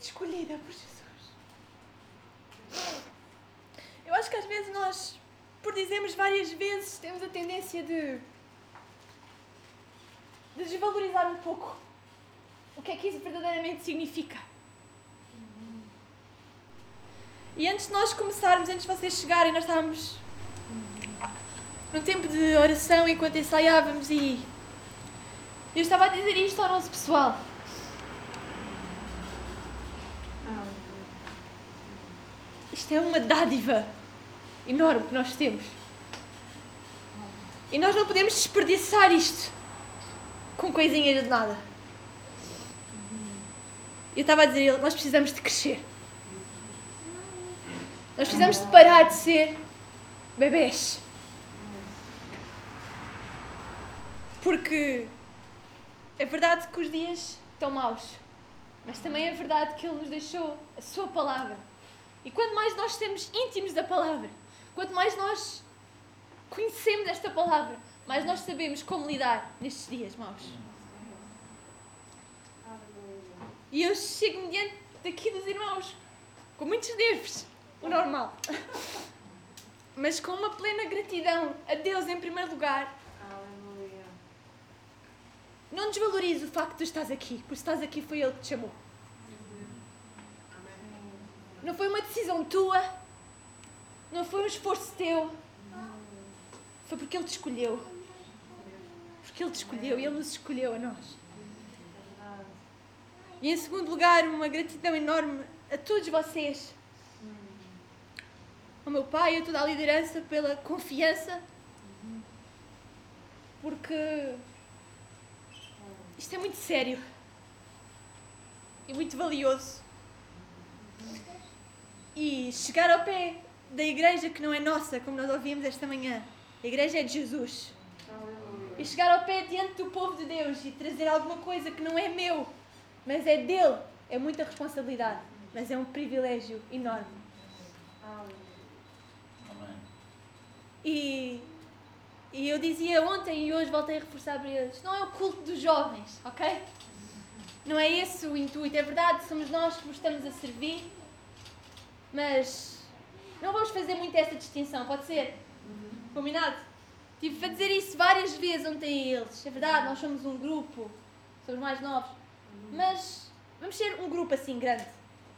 escolhida por Jesus. Eu acho que às vezes nós, por dizermos várias vezes, temos a tendência de, de desvalorizar um pouco o que é que isso verdadeiramente significa. E antes de nós começarmos, antes de vocês chegarem, nós estávamos num tempo de oração enquanto ensaiávamos e eu estava a dizer isto ao nosso pessoal. Isto é uma dádiva enorme que nós temos. E nós não podemos desperdiçar isto com coisinhas de nada. Eu estava a dizer ele, nós precisamos de crescer. Nós precisamos de parar de ser bebês. Porque é verdade que os dias estão maus, mas também é verdade que Ele nos deixou a Sua palavra. E quanto mais nós estamos íntimos da palavra, quanto mais nós conhecemos esta palavra, mais nós sabemos como lidar nestes dias maus. E eu chego-me diante daqui dos irmãos com muitos nervos, o normal. Mas com uma plena gratidão a Deus em primeiro lugar. Não desvalorize o facto de estás aqui, porque estás aqui foi Ele que te chamou. Não foi uma decisão tua, não foi um esforço teu, foi porque Ele te escolheu. Porque Ele te escolheu e Ele nos escolheu a nós. E em segundo lugar, uma gratidão enorme a todos vocês, ao meu pai, a toda a liderança, pela confiança, porque isto é muito sério e muito valioso. E chegar ao pé da igreja que não é nossa, como nós ouvimos esta manhã, a igreja é de Jesus. E chegar ao pé diante do povo de Deus e trazer alguma coisa que não é meu, mas é dele, é muita responsabilidade, mas é um privilégio enorme. E, e eu dizia ontem e hoje voltei a reforçar para eles: não é o culto dos jovens, ok? Não é esse o intuito. É verdade, somos nós que vos estamos a servir, mas não vamos fazer muito essa distinção, pode ser? Combinado? Tive a dizer isso várias vezes ontem a eles. É verdade, nós somos um grupo, somos mais novos, mas vamos ser um grupo assim grande.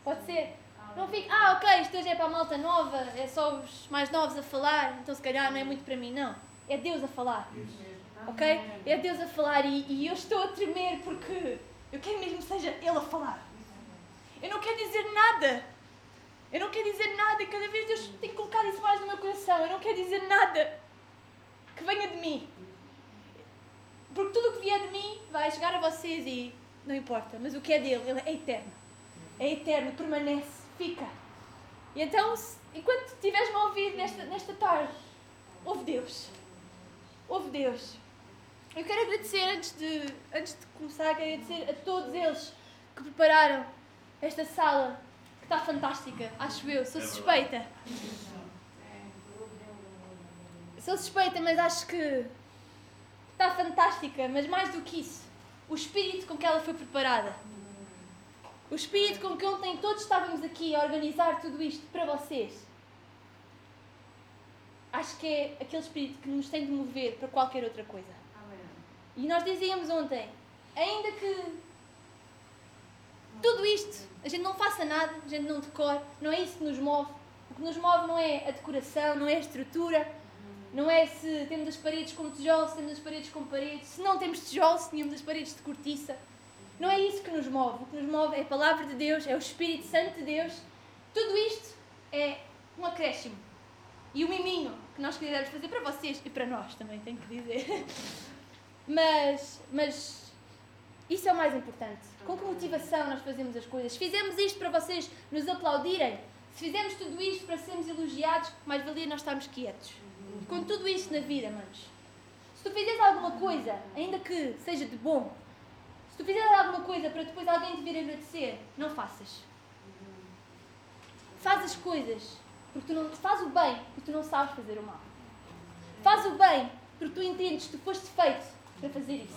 Pode ser? Não fique, ah, ok, isto hoje é para a malta nova, é só os mais novos a falar, então se calhar não é muito para mim. Não. É Deus a falar. Ok? É Deus a falar e, e eu estou a tremer porque eu quero mesmo que seja Ele a falar. Eu não quero dizer nada. Eu não quero dizer nada cada vez Deus tem que colocar isso mais no meu coração. Eu não quero dizer nada que venha de mim. Porque tudo o que vier de mim vai chegar a vocês e não importa. Mas o que é dele, ele é eterno. É eterno, permanece fica. E então, enquanto estiveres-me a ouvir nesta, nesta tarde, ouve Deus. Ouve Deus. Eu quero agradecer, antes de, antes de começar, quero agradecer a todos eles que prepararam esta sala, está fantástica, acho eu. Sou suspeita. Sou suspeita, mas acho que está fantástica. Mas mais do que isso, o espírito com que ela foi preparada. O espírito com que ontem todos estávamos aqui a organizar tudo isto para vocês. Acho que é aquele espírito que nos tem de mover para qualquer outra coisa. E nós dizíamos ontem, ainda que tudo isto, a gente não faça nada, a gente não decore, não é isso que nos move. O que nos move não é a decoração, não é a estrutura, não é se temos as paredes com tijolos, se temos as paredes com paredes, se não temos tijolos, se tínhamos as paredes de cortiça. Não é isso que nos move. O que nos move é a palavra de Deus, é o Espírito Santo de Deus. Tudo isto é um acréscimo. E o miminho que nós quisermos fazer para vocês e para nós também, tenho que dizer. Mas, mas isso é o mais importante. Com que motivação nós fazemos as coisas? Se fizemos isto para vocês nos aplaudirem, se fizemos tudo isto para sermos elogiados, mais valia nós estarmos quietos. Com tudo isto na vida, manos. Se tu fizeres alguma coisa, ainda que seja de bom, se tu fizeres alguma coisa para depois alguém te vir agradecer, não faças. Faz as coisas porque tu não faz o bem porque tu não sabes fazer o mal. Faz o bem porque tu entendes que tu foste feito para fazer isso.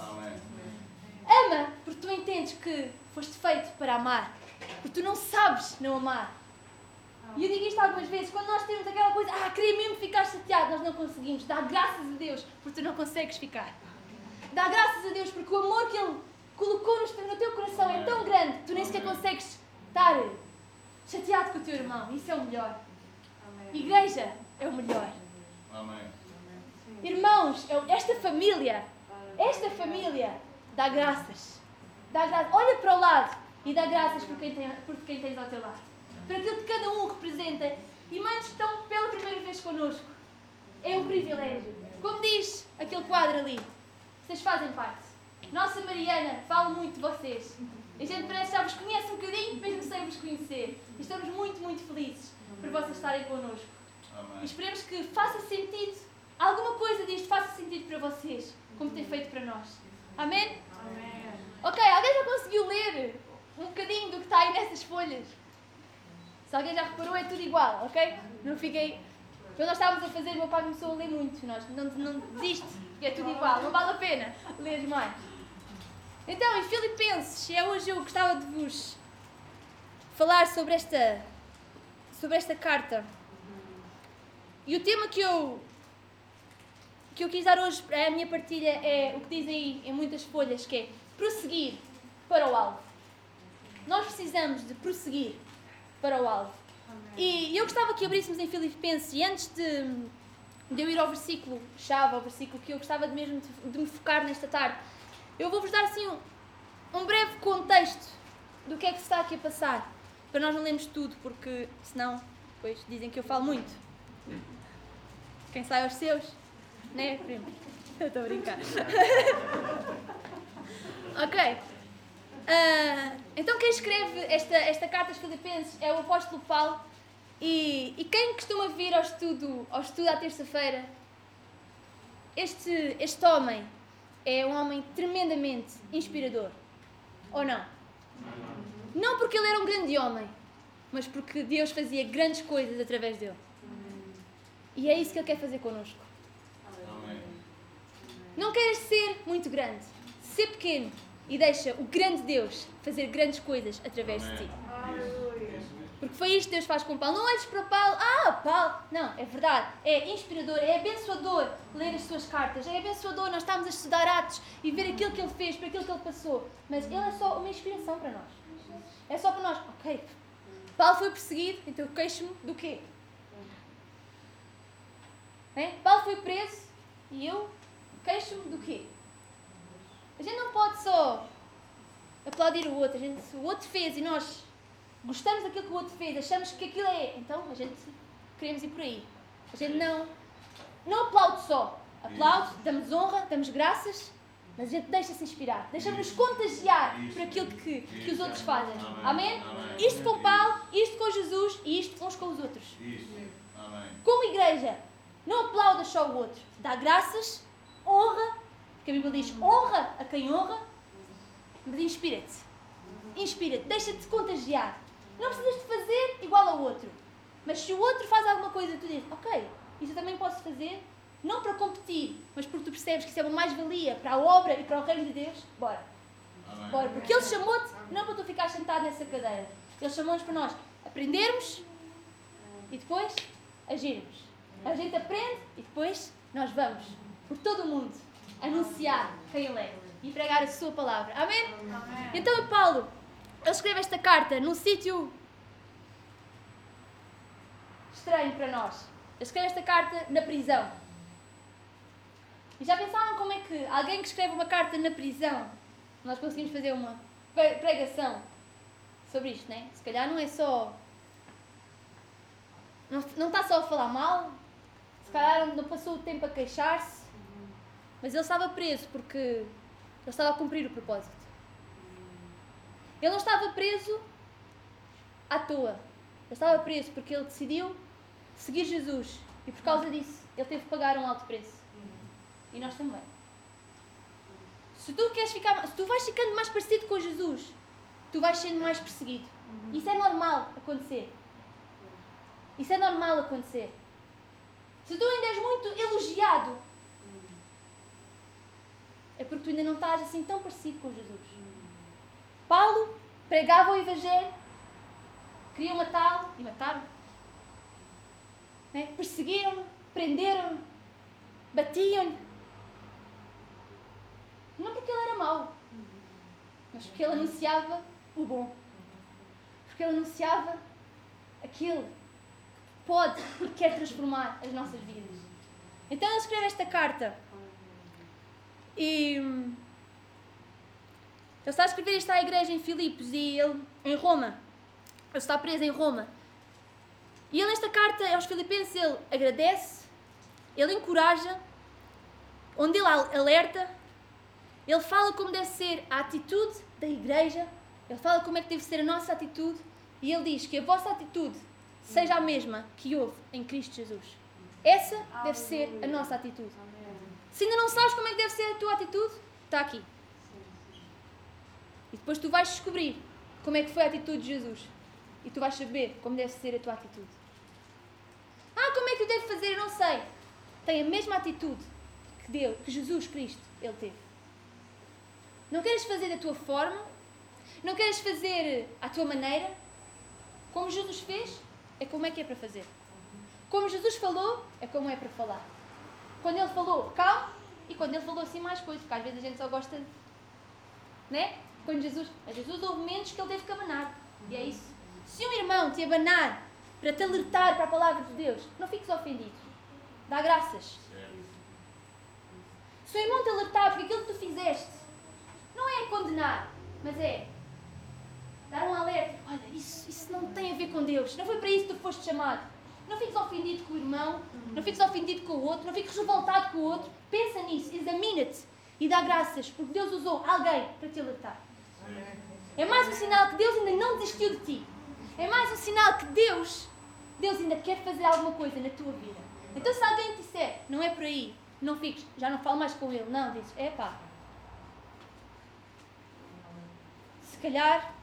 Ama porque tu entendes que foste feito para amar. Porque tu não sabes não amar. E eu digo isto algumas vezes, quando nós temos aquela coisa, ah, queria mesmo ficar chateado, nós não conseguimos. Dá graças a Deus, porque tu não consegues ficar. Dá graças a Deus, porque o amor que Ele colocou no teu coração é tão grande que tu nem sequer consegues estar chateado com o teu irmão. Isso é o melhor. Igreja é o melhor. Amém. Irmãos, esta família, esta família dá graças. Dá graças. Olha para o lado e dá graças por quem, tem, por quem tens ao teu lado. Por aquilo que cada um representa. E mães que estão pela primeira vez connosco. É um privilégio. Como diz aquele quadro ali, vocês fazem parte. Nossa Mariana fala muito de vocês. A gente parece que já vos conhece um bocadinho, mesmo sem vos conhecer. E estamos muito, muito felizes por vocês estarem connosco. Amém. E esperemos que faça sentido, alguma coisa disto faça sentido para vocês, como tem feito para nós. Amém? Ok, alguém já conseguiu ler um bocadinho do que está aí nessas folhas? Se alguém já reparou, é tudo igual, ok? Não fiquei. Quando nós estávamos a fazer, o meu pai começou a ler muito. Nós não, não desiste, é tudo igual, não vale a pena ler mais. Então, em Filipenses, é hoje eu gostava de vos falar sobre esta, sobre esta carta. E o tema que eu, que eu quis dar hoje, a minha partilha, é o que diz aí em muitas folhas, que é prosseguir para o alvo. Nós precisamos de prosseguir para o alvo. E eu gostava que abríssemos em Filipenses, e antes de, de eu ir ao versículo chave, ao versículo que eu gostava de mesmo de, de me focar nesta tarde, eu vou-vos dar assim um, um breve contexto do que é que se está aqui a passar, para nós não lermos tudo, porque senão depois dizem que eu falo muito. Quem sai aos seus, né, primo? Eu estou a brincar. ok. Uh, então quem escreve esta, esta carta aos Filipenses é o apóstolo Paulo. E, e quem costuma vir ao estudo, ao estudo à terça-feira, este, este homem é um homem tremendamente inspirador. Ou não? Não porque ele era um grande homem, mas porque Deus fazia grandes coisas através dele. E é isso que ele quer fazer connosco. Não queres ser muito grande. Ser pequeno e deixa o grande Deus fazer grandes coisas através de ti. Porque foi isto que Deus faz com Paulo. Não olhes para Paulo, ah, Paulo. Não, é verdade. É inspirador, é abençoador ler as suas cartas. É abençoador nós estamos a estudar Atos e ver aquilo que ele fez, para aquilo que ele passou. Mas ele é só uma inspiração para nós. É só para nós. Ok, Paulo foi perseguido, então queixo-me do quê? É? Paulo foi preso e eu queixo-me do quê? A gente não pode só aplaudir o outro. A gente, o outro fez e nós gostamos daquilo que o outro fez, achamos que aquilo é. Então a gente queremos ir por aí. A gente não, não aplaude só. Aplaude, damos honra, damos graças, mas a gente deixa-se inspirar, deixa-nos contagiar por aquilo que, que os outros fazem. Amém? Isto com Paulo, isto com Jesus e isto uns com os outros. Como igreja, não aplauda só o outro. Dá graças, honra, porque a Bíblia diz honra a quem honra, mas inspira-te. Inspira-te, deixa-te contagiar. Não precisas de fazer igual ao outro. Mas se o outro faz alguma coisa, tu dizes, ok, isso eu também posso fazer, não para competir, mas porque tu percebes que isso é uma mais-valia para a obra e para o reino de Deus, bora. Amém. Bora. Porque Ele chamou-te não para tu ficar sentado nessa cadeira. Ele chamou-nos para nós aprendermos e depois agirmos. A gente aprende e depois nós vamos por todo o mundo anunciar quem Ele é e pregar a Sua palavra. Amém? Amém. Então, Paulo, ele escreve esta carta num sítio estranho para nós. Ele escreve esta carta na prisão. E já pensaram como é que alguém que escreve uma carta na prisão, nós conseguimos fazer uma pregação sobre isto, né? Se calhar não é só. Não, não está só a falar mal, se calhar não passou o tempo a queixar-se, mas ele estava preso porque ele estava a cumprir o propósito. Ele não estava preso à toa. Ele estava preso porque ele decidiu seguir Jesus. E por causa disso, ele teve que pagar um alto preço. E nós também. Se tu queres ficar, se tu vais ficando mais parecido com Jesus, tu vais sendo mais perseguido. Isso é normal acontecer. Isso é normal acontecer. Se tu ainda és muito elogiado, é porque tu ainda não estás assim tão parecido com Jesus. Paulo pregava o Evangelho, Queriam matá-lo e mataram. Né? Perseguiram-no, prenderam-no, batiam-no. Não porque ele era mau, mas porque ele anunciava o bom. Porque ele anunciava aquilo que pode e quer transformar as nossas vidas. Então ele escreve esta carta e ele está a escrever isto à igreja em Filipos e ele em Roma. Ele está preso em Roma. E ele nesta carta aos Filipenses ele agradece, ele encoraja, onde ele alerta, ele fala como deve ser a atitude da igreja, ele fala como é que deve ser a nossa atitude e ele diz que a vossa atitude seja a mesma que houve em Cristo Jesus. Essa deve ser a nossa atitude. Se ainda não sabes como é que deve ser a tua atitude, está aqui. E depois tu vais descobrir como é que foi a atitude de Jesus. E tu vais saber como deve ser a tua atitude. Ah, como é que eu devo fazer? Eu não sei. Tem a mesma atitude que, Deus, que Jesus Cristo ele teve. Não queres fazer da tua forma? Não queres fazer à tua maneira? Como Jesus fez? É como é que é para fazer. Como Jesus falou, é como é para falar. Quando ele falou, calma, e quando ele falou assim mais coisas, porque às vezes a gente só gosta. Né? Quando Jesus. Mas Jesus houve momentos que ele teve que abanar. E é isso. Se um irmão te abanar para te alertar para a palavra de Deus, não fiques ofendido. Dá graças. Se o irmão te alertar porque aquilo que tu fizeste não é condenar, mas é dar um alerta. Olha, isso, isso não tem a ver com Deus. Não foi para isso que tu foste chamado. Não fiques ofendido com o irmão, não fiques ofendido com o outro, não fiques revoltado com o outro. Pensa nisso, examina-te e dá graças, porque Deus usou alguém para te alertar. É mais um sinal que Deus ainda não desistiu de ti. É mais um sinal que Deus, Deus ainda quer fazer alguma coisa na tua vida. Então se alguém te disser, não é por aí, não fiques, já não falo mais com ele, não, dizes, é pá. Se calhar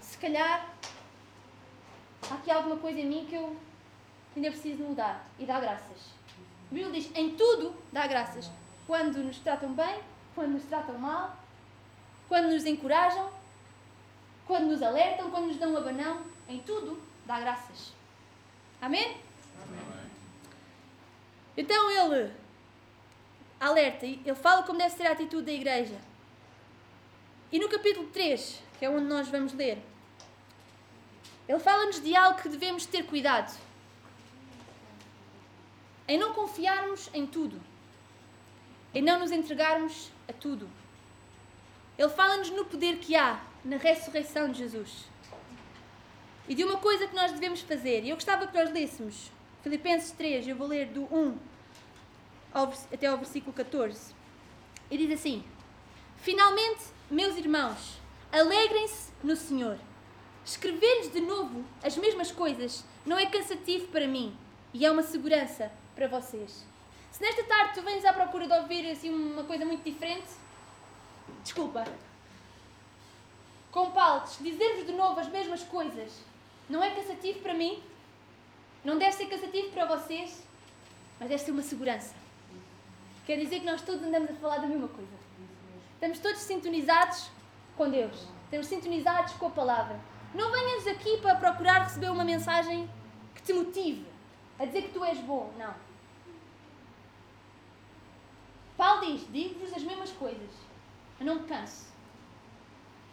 se calhar há aqui alguma coisa em mim que eu ainda preciso mudar e dar graças. A Bíblia diz: em tudo dá graças. Quando nos tratam bem, quando nos tratam mal, quando nos encorajam, quando nos alertam, quando nos dão um abanão, em tudo dá graças. Amém? Amém. Então ele alerta, ele fala como deve ser a atitude da igreja. E no capítulo 3, que é onde nós vamos ler, ele fala-nos de algo que devemos ter cuidado. Em não confiarmos em tudo. Em não nos entregarmos a tudo. Ele fala-nos no poder que há na ressurreição de Jesus. E de uma coisa que nós devemos fazer. E eu gostava que nós lêssemos Filipenses 3, eu vou ler do 1 ao, até ao versículo 14. E diz assim: Finalmente, meus irmãos, alegrem-se no Senhor. Escrever-lhes de novo as mesmas coisas não é cansativo para mim e é uma segurança para vocês. Se nesta tarde tu vens à procura de ouvir assim uma coisa muito diferente, desculpa. Com Paulos, dizer-vos de novo as mesmas coisas não é cansativo para mim, não deve ser cansativo para vocês, mas deve ser uma segurança. Quer dizer que nós todos andamos a falar da mesma coisa. Estamos todos sintonizados com Deus. Estamos sintonizados com a palavra. Não venhas aqui para procurar receber uma mensagem que te motive a dizer que tu és bom. Não. Paulo diz: digo-vos as mesmas coisas. Eu não me canso.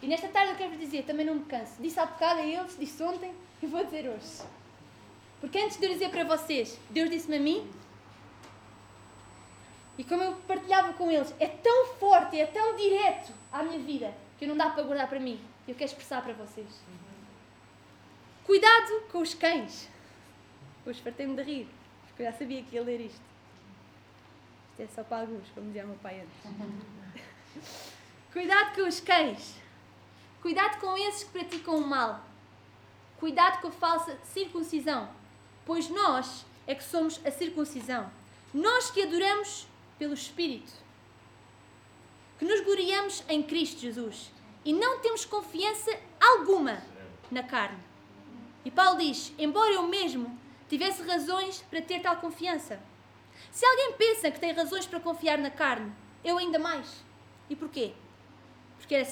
E nesta tarde eu quero vos dizer: também não me canso. Disse há bocado a eles, disse ontem e vou dizer hoje. Porque antes de eu dizer para vocês, Deus disse-me a mim. E como eu partilhava com eles, é tão forte, é tão direto à minha vida que não dá para guardar para mim. Eu quero expressar para vocês. Cuidado com os cães. Hoje fartei-me de rir, porque eu já sabia que ia ler isto. Isto é só para alguns, como dizia meu pai antes. Cuidado com os cães. Cuidado com esses que praticam o mal. Cuidado com a falsa circuncisão, pois nós é que somos a circuncisão. Nós que adoramos pelo Espírito, que nos gloriamos em Cristo Jesus e não temos confiança alguma na carne. E Paulo diz: embora eu mesmo tivesse razões para ter tal confiança. Se alguém pensa que tem razões para confiar na carne, eu ainda mais. E porquê? Porque era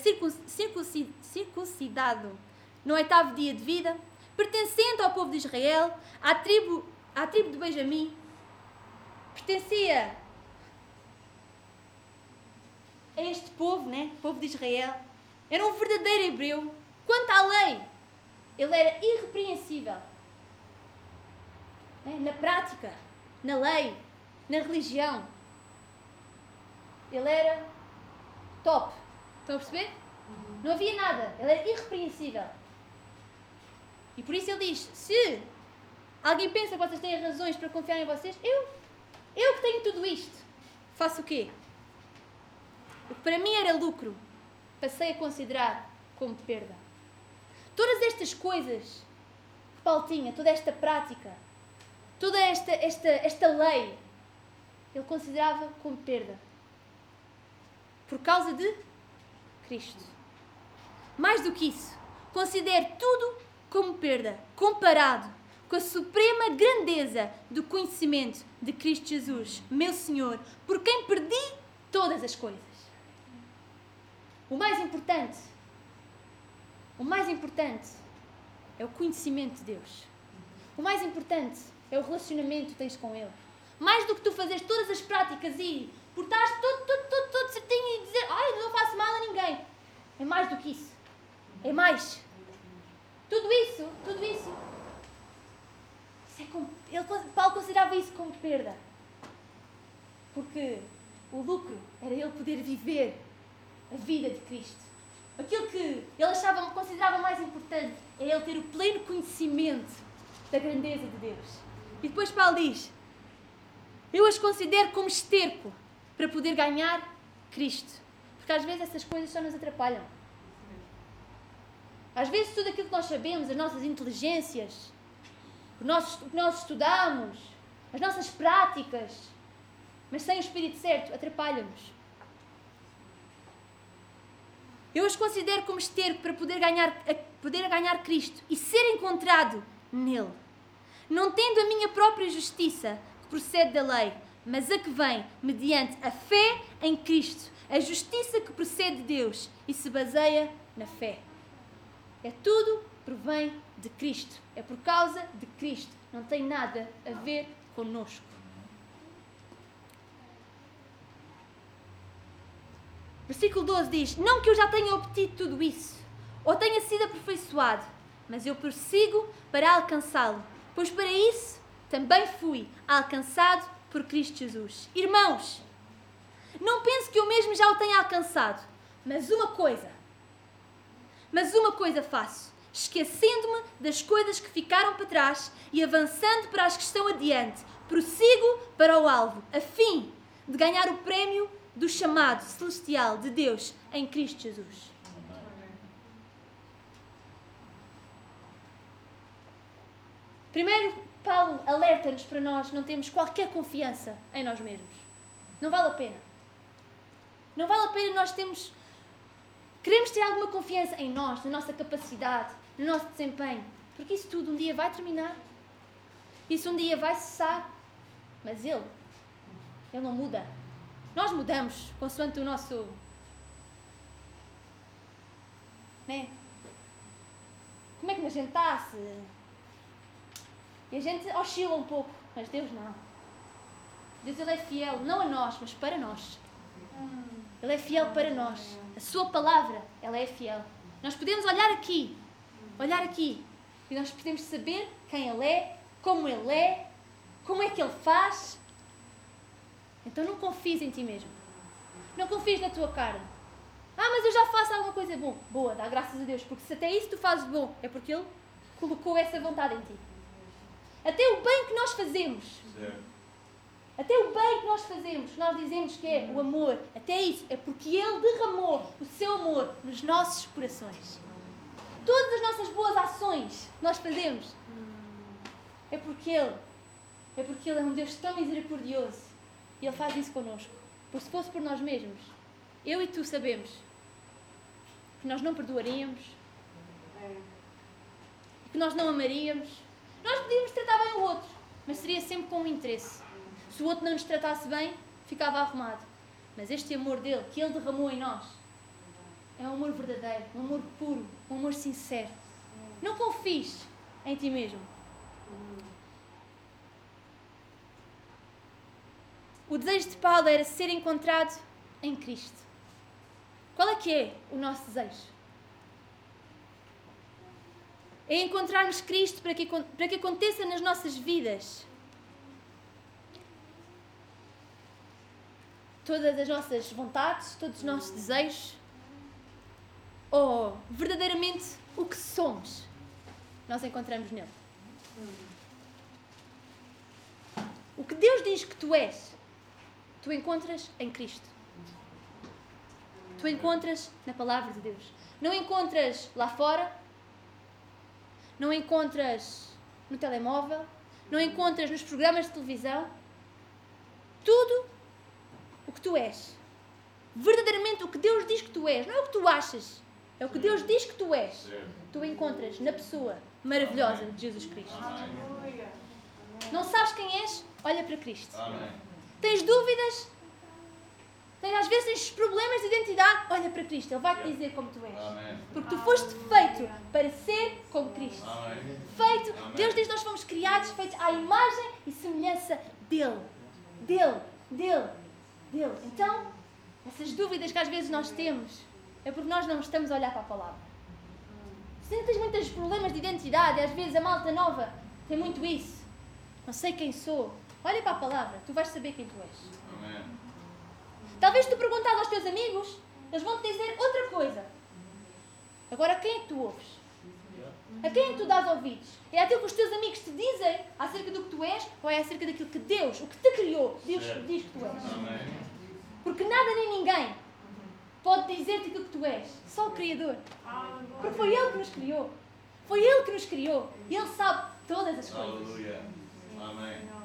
circuncidado no oitavo dia de vida, pertencente ao povo de Israel, à tribo, à tribo de Benjamim, pertencia a este povo, né? povo de Israel. Era um verdadeiro hebreu. Quanto à lei, ele era irrepreensível. Né? Na prática, na lei, na religião. Ele era top. Estão a perceber? Não havia nada. Ele era irrepreensível. E por isso ele diz: se alguém pensa que vocês têm razões para confiar em vocês, eu, eu que tenho tudo isto, faço o quê? O que para mim era lucro, passei a considerar como perda. Todas estas coisas que Paulo tinha, toda esta prática, toda esta, esta, esta lei, ele considerava como perda. Por causa de Cristo. Mais do que isso, considere tudo como perda, comparado com a suprema grandeza do conhecimento de Cristo Jesus, meu Senhor, por quem perdi todas as coisas. O mais importante, o mais importante é o conhecimento de Deus. O mais importante é o relacionamento que tens com Ele. Mais do que tu fazeres todas as práticas e portares todo, todo, todo, todo certinho e dizer, ai, não faço mal a ninguém. É mais do que isso. É mais. Tudo isso, tudo isso. isso é ele, Paulo considerava isso como perda. Porque o lucro era ele poder viver a vida de Cristo. Aquilo que ele achava, considerava mais importante é ele ter o pleno conhecimento da grandeza de Deus. E depois Paulo diz: Eu as considero como esterco para poder ganhar Cristo. Porque às vezes essas coisas só nos atrapalham. Às vezes tudo aquilo que nós sabemos, as nossas inteligências, o, nosso, o que nós estudamos, as nossas práticas, mas sem o Espírito certo, atrapalha-nos. Eu os considero como esterco para poder ganhar, poder ganhar Cristo e ser encontrado nele. Não tendo a minha própria justiça, que procede da lei, mas a que vem mediante a fé em Cristo, a justiça que procede de Deus e se baseia na fé. É tudo provém de Cristo. É por causa de Cristo. Não tem nada a ver conosco. Versículo 12 diz: Não que eu já tenha obtido tudo isso, ou tenha sido aperfeiçoado, mas eu prossigo para alcançá-lo, pois para isso também fui alcançado por Cristo Jesus. Irmãos, não penso que eu mesmo já o tenha alcançado, mas uma coisa, mas uma coisa faço, esquecendo-me das coisas que ficaram para trás e avançando para as que estão adiante, prossigo para o alvo, a fim de ganhar o prémio do chamado celestial de Deus em Cristo Jesus. Primeiro, Paulo alerta-nos para nós não termos qualquer confiança em nós mesmos. Não vale a pena. Não vale a pena nós termos. Queremos ter alguma confiança em nós, na nossa capacidade, no nosso desempenho. Porque isso tudo um dia vai terminar. Isso um dia vai cessar. Mas Ele, Ele não muda. Nós mudamos consoante o nosso. Né? Como é que a gente está? Se... E a gente oscila um pouco, mas Deus não. Deus ele é fiel, não a nós, mas para nós. Ele é fiel para nós. A sua palavra, ela é fiel. Nós podemos olhar aqui, olhar aqui, e nós podemos saber quem Ele é, como Ele é, como é que Ele faz, então não confies em ti mesmo. Não confies na tua carne. Ah, mas eu já faço alguma coisa bom. boa. Dá graças a Deus. Porque se até isso tu fazes bom, é porque Ele colocou essa vontade em ti. Até o bem que nós fazemos. Até o bem que nós fazemos, nós dizemos que é o amor. Até isso é porque Ele derramou o seu amor nos nossos corações. Todas as nossas boas ações que nós fazemos é porque Ele, é porque Ele é um Deus tão misericordioso e Ele faz isso connosco. Porque se fosse por nós mesmos, eu e tu sabemos que nós não perdoaríamos, que nós não amaríamos. Nós podíamos tratar bem o outro, mas seria sempre com um interesse. Se o outro não nos tratasse bem, ficava arrumado. Mas este amor dele, que ele derramou em nós, é um amor verdadeiro, um amor puro, um amor sincero. Não confies em ti mesmo. O desejo de Paulo era ser encontrado em Cristo. Qual é que é o nosso desejo? É encontrarmos Cristo para que, para que aconteça nas nossas vidas. Todas as nossas vontades, todos os nossos desejos, ou verdadeiramente o que somos, nós encontramos nele. O que Deus diz que tu és, tu encontras em Cristo. Tu encontras na palavra de Deus. Não encontras lá fora, não encontras no telemóvel, não encontras nos programas de televisão. Tudo o que tu és. Verdadeiramente o que Deus diz que tu és, não é o que tu achas, é o que Deus diz que tu és. Tu encontras na pessoa maravilhosa de Jesus Cristo. Não sabes quem és? Olha para Cristo. Tens dúvidas? Tens, às vezes tens problemas de identidade? Olha para Cristo, Ele vai te dizer como tu és. Porque tu foste feito para ser como Cristo. Feito, Deus diz que nós fomos criados, feitos à imagem e semelhança dEle. Dele, dele, dele. Então, essas dúvidas que às vezes nós temos é porque nós não estamos a olhar para a palavra. Se tens muitos problemas de identidade, às vezes a malta nova tem muito isso. Não sei quem sou. Olha para a palavra, tu vais saber quem tu és. Amém. Talvez tu perguntas aos teus amigos, eles vão te dizer outra coisa. Agora, quem é que tu ouves? A quem é que tu dás ouvidos? É aquilo que os teus amigos te dizem acerca do que tu és ou é acerca daquilo que Deus, o que te criou, Deus diz que tu és? Porque nada nem ninguém pode dizer-te aquilo que tu és. Só o Criador. Porque foi Ele que nos criou. Foi Ele que nos criou. E Ele sabe todas as coisas. Aleluia. Amém.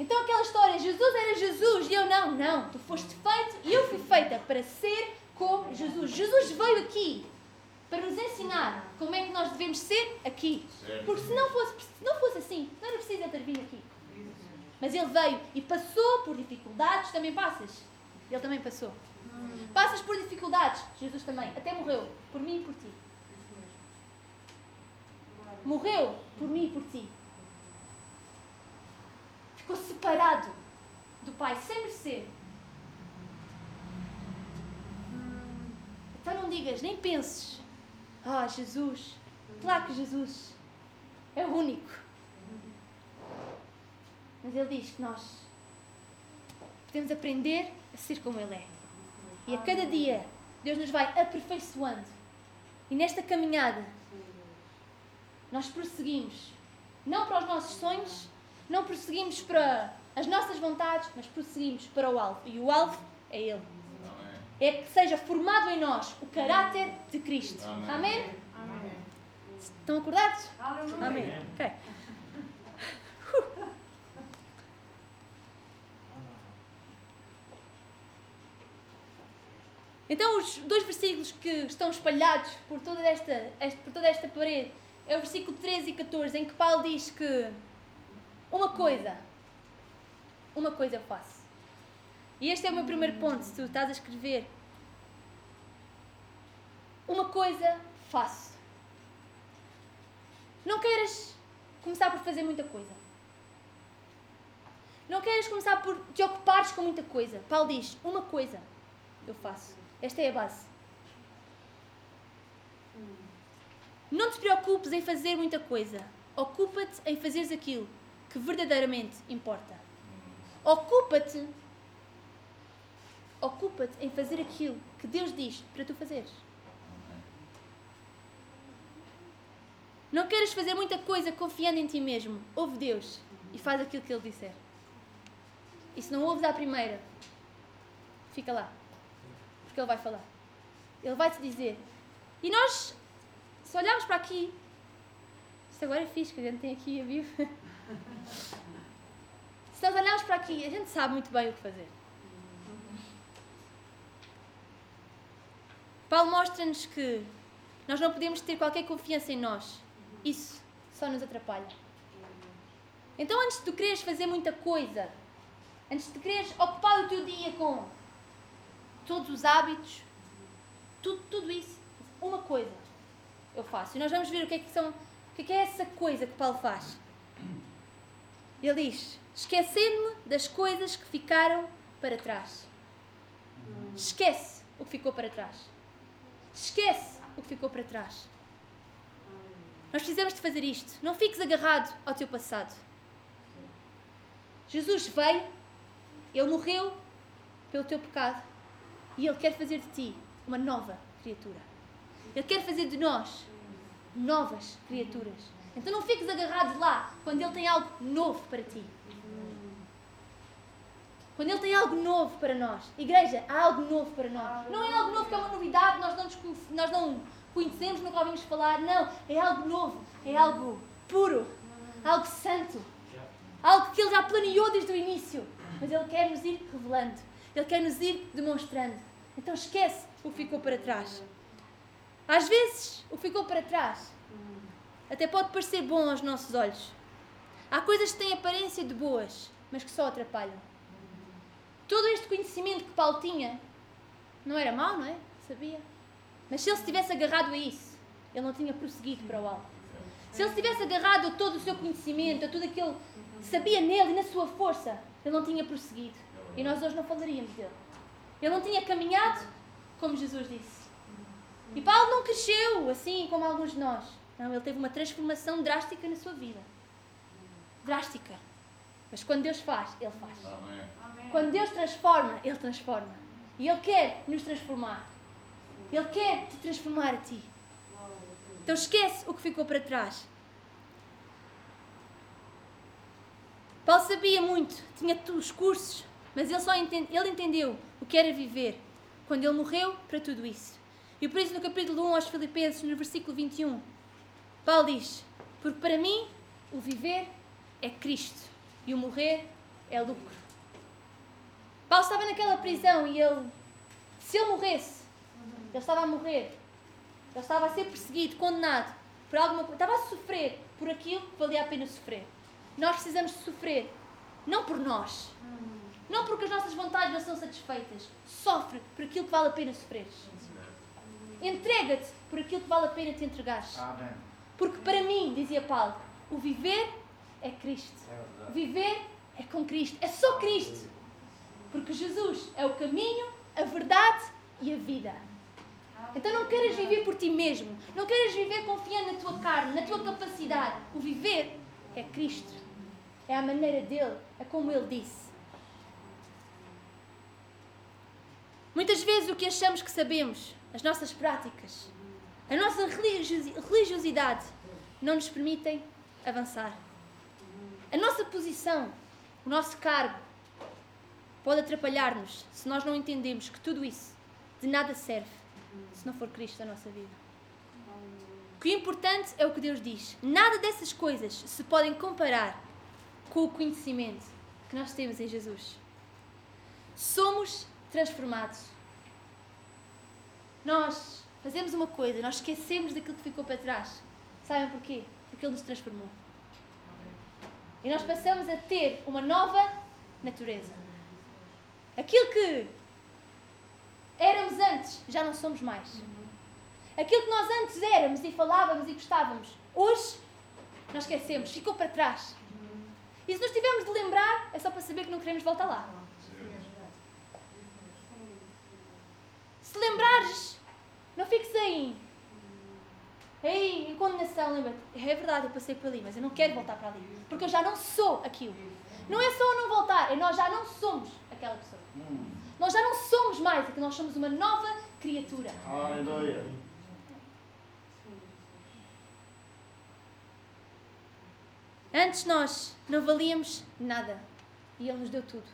Então aquela história, Jesus era Jesus e eu não. Não, tu foste feito e eu fui feita para ser como Jesus. Jesus veio aqui para nos ensinar como é que nós devemos ser aqui. Porque se não fosse, se não fosse assim, não era preciso vindo aqui. Mas ele veio e passou por dificuldades, também passas. Ele também passou. Passas por dificuldades, Jesus também, até morreu, por mim e por ti. Morreu por mim e por ti ficou separado do Pai, sem merecer. Então não digas, nem penses, ah, Jesus, claro que Jesus é o único. Mas Ele diz que nós podemos aprender a ser como Ele é. E a cada dia Deus nos vai aperfeiçoando. E nesta caminhada nós prosseguimos, não para os nossos sonhos, não prosseguimos para as nossas vontades, mas prosseguimos para o alvo. E o alvo é Ele. É que seja formado em nós o caráter de Cristo. Amém? Amém? Estão acordados? Amém. Então, os dois versículos que estão espalhados por toda esta, por toda esta parede é o versículo 13 e 14, em que Paulo diz que uma coisa. Uma coisa eu faço. E este é o meu primeiro ponto, se tu estás a escrever. Uma coisa faço. Não queiras começar por fazer muita coisa. Não queiras começar por te ocupares com muita coisa. Paulo diz: Uma coisa eu faço. Esta é a base. Não te preocupes em fazer muita coisa. Ocupa-te em fazeres aquilo que verdadeiramente importa. Ocupa-te. Ocupa-te em fazer aquilo que Deus diz para tu fazeres. Não queres fazer muita coisa confiando em ti mesmo. Ouve Deus e faz aquilo que Ele disser. E se não ouves à primeira, fica lá. Porque Ele vai falar. Ele vai te dizer. E nós, se olharmos para aqui, isto agora é fixe, que a gente tem aqui a Bíblia. Se nós olharmos para aqui, a gente sabe muito bem o que fazer. Paulo mostra-nos que nós não podemos ter qualquer confiança em nós. Isso só nos atrapalha. Então, antes de tu quereres fazer muita coisa, antes de quereres ocupar o teu dia com todos os hábitos, tudo, tudo isso, uma coisa eu faço. E nós vamos ver o que é que são O que é essa coisa que Paulo faz? Ele diz: esquecendo-me das coisas que ficaram para trás. Esquece o que ficou para trás. Esquece o que ficou para trás. Nós precisamos de fazer isto. Não fiques agarrado ao teu passado. Jesus veio, Ele morreu pelo teu pecado e Ele quer fazer de ti uma nova criatura. Ele quer fazer de nós novas criaturas. Então não fiques agarrado lá quando Ele tem algo novo para ti. Quando Ele tem algo novo para nós. Igreja, há algo novo para nós. Não é algo novo que é uma novidade, nós não, nós não conhecemos, nunca ouvimos falar. Não, é algo novo, é algo puro, algo santo. Algo que Ele já planeou desde o início. Mas Ele quer nos ir revelando. Ele quer nos ir demonstrando. Então esquece o que ficou para trás. Às vezes, o que ficou para trás até pode parecer bom aos nossos olhos. Há coisas que têm aparência de boas, mas que só atrapalham. Todo este conhecimento que Paulo tinha não era mau, não é? Sabia. Mas se ele se tivesse agarrado a isso, ele não tinha prosseguido para o alto. Se ele se tivesse agarrado a todo o seu conhecimento, a tudo aquilo que sabia nele e na sua força, ele não tinha prosseguido. E nós hoje não falaríamos dele. Ele não tinha caminhado como Jesus disse. E Paulo não cresceu assim como alguns de nós. Não, ele teve uma transformação drástica na sua vida. Drástica. Mas quando Deus faz, Ele faz. Amém. Quando Deus transforma, Ele transforma. E Ele quer nos transformar. Ele quer te transformar a ti. Então esquece o que ficou para trás. Paulo sabia muito, tinha os cursos, mas ele só entende, ele entendeu o que era viver quando ele morreu para tudo isso. E por isso no capítulo 1 aos Filipenses, no versículo 21, Paulo diz: Porque para mim o viver é Cristo e o morrer é lucro. Paulo estava naquela prisão e ele, se ele morresse, ele estava a morrer, ele estava a ser perseguido, condenado por alguma coisa, estava a sofrer por aquilo que valia a pena sofrer. Nós precisamos de sofrer, não por nós, não porque as nossas vontades não são satisfeitas. Sofre por aquilo que vale a pena sofreres. Entrega-te por aquilo que vale a pena te entregares. Porque para mim, dizia Paulo, o viver é Cristo. É viver é com Cristo. É só Cristo. Porque Jesus é o caminho, a verdade e a vida. Então não queres viver por ti mesmo. Não queres viver confiando na tua carne, na tua capacidade. O viver é Cristo. É a maneira dele. É como ele disse. Muitas vezes o que achamos que sabemos, as nossas práticas, a nossa religiosidade não nos permitem avançar. A nossa posição, o nosso cargo, pode atrapalhar-nos se nós não entendemos que tudo isso de nada serve se não for Cristo a nossa vida. O que é importante é o que Deus diz. Nada dessas coisas se podem comparar com o conhecimento que nós temos em Jesus. Somos transformados. Nós fazemos uma coisa, nós esquecemos daquilo que ficou para trás. Sabem porquê? Porque Ele nos transformou. E nós passamos a ter uma nova natureza. Aquilo que éramos antes, já não somos mais. Aquilo que nós antes éramos e falávamos e gostávamos, hoje nós esquecemos, ficou para trás. E se nos tivermos de lembrar, é só para saber que não queremos voltar lá. Se lembrares, não fiques aí. Aí, em condenação, lembra-te. É verdade, eu passei por ali, mas eu não quero voltar para ali. Porque eu já não sou aquilo. Não é só não voltar, é nós já não somos aquela pessoa. Nós já não somos mais aquilo, nós somos uma nova criatura. Aleluia. Antes nós não valíamos nada e Ele nos deu tudo.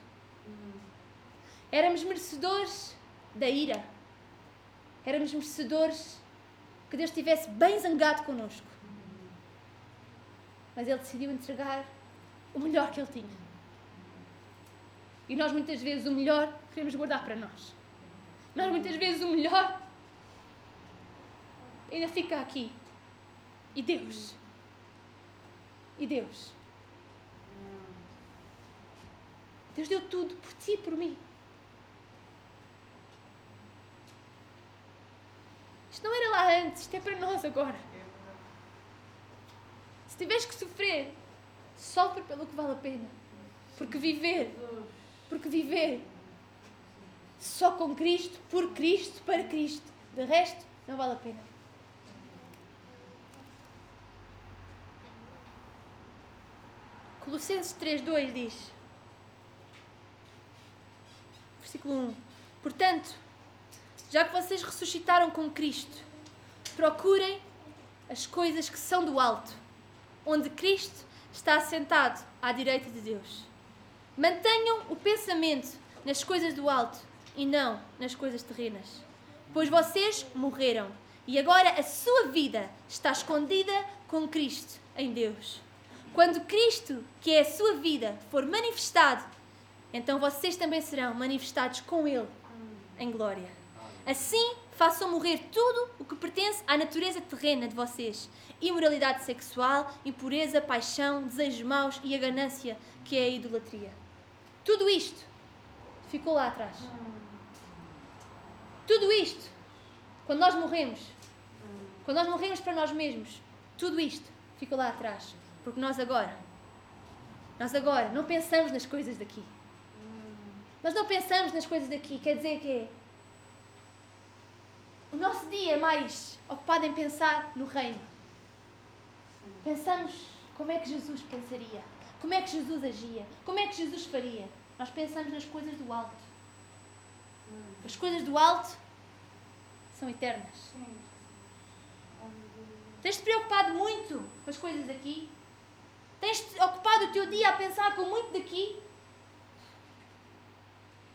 Éramos merecedores da ira éramos merecedores que Deus estivesse bem zangado connosco. Mas Ele decidiu entregar o melhor que Ele tinha. E nós muitas vezes o melhor queremos guardar para nós. Nós muitas vezes o melhor ainda fica aqui. E Deus? E Deus? Deus deu tudo por ti e por mim. Isto não era lá antes, isto é para nós agora. Se tiveres que sofrer, sofre pelo que vale a pena. Porque viver, porque viver só com Cristo, por Cristo, para Cristo, de resto, não vale a pena. Colossenses 3,2 diz, versículo 1: Portanto, já que vocês ressuscitaram com Cristo, procurem as coisas que são do alto, onde Cristo está assentado à direita de Deus. Mantenham o pensamento nas coisas do alto e não nas coisas terrenas. Pois vocês morreram e agora a sua vida está escondida com Cristo em Deus. Quando Cristo, que é a sua vida, for manifestado, então vocês também serão manifestados com Ele em glória. Assim, façam morrer tudo o que pertence à natureza terrena de vocês: imoralidade sexual, impureza, paixão, desejos maus e a ganância, que é a idolatria. Tudo isto ficou lá atrás. Tudo isto, quando nós morremos, quando nós morremos para nós mesmos, tudo isto ficou lá atrás. Porque nós agora, nós agora não pensamos nas coisas daqui. Nós não pensamos nas coisas daqui. Quer dizer que o nosso dia é mais ocupado em pensar no reino. Pensamos como é que Jesus pensaria, como é que Jesus agia, como é que Jesus faria. Nós pensamos nas coisas do alto. As coisas do alto são eternas. Tens-te preocupado muito com as coisas aqui? Tens-te ocupado o teu dia a pensar com muito daqui?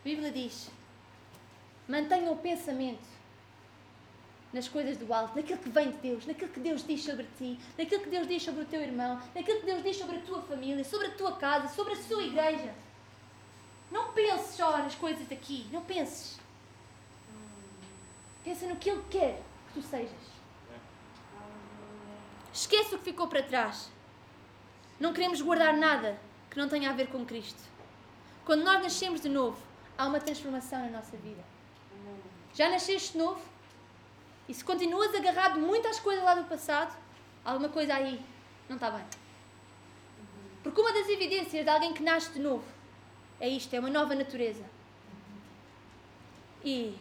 A Bíblia diz: mantenha o pensamento nas coisas do alto, naquilo que vem de Deus, naquilo que Deus diz sobre ti, naquilo que Deus diz sobre o teu irmão, naquilo que Deus diz sobre a tua família, sobre a tua casa, sobre a sua igreja. Não penses só nas coisas daqui, não penses. Pensa no que Ele quer que tu sejas. Esquece o que ficou para trás. Não queremos guardar nada que não tenha a ver com Cristo. Quando nós nascemos de novo, há uma transformação na nossa vida. Já nasceste de novo? E se continuas agarrado muito às coisas lá do passado, alguma coisa aí não está bem. Porque uma das evidências de alguém que nasce de novo é isto, é uma nova natureza. E,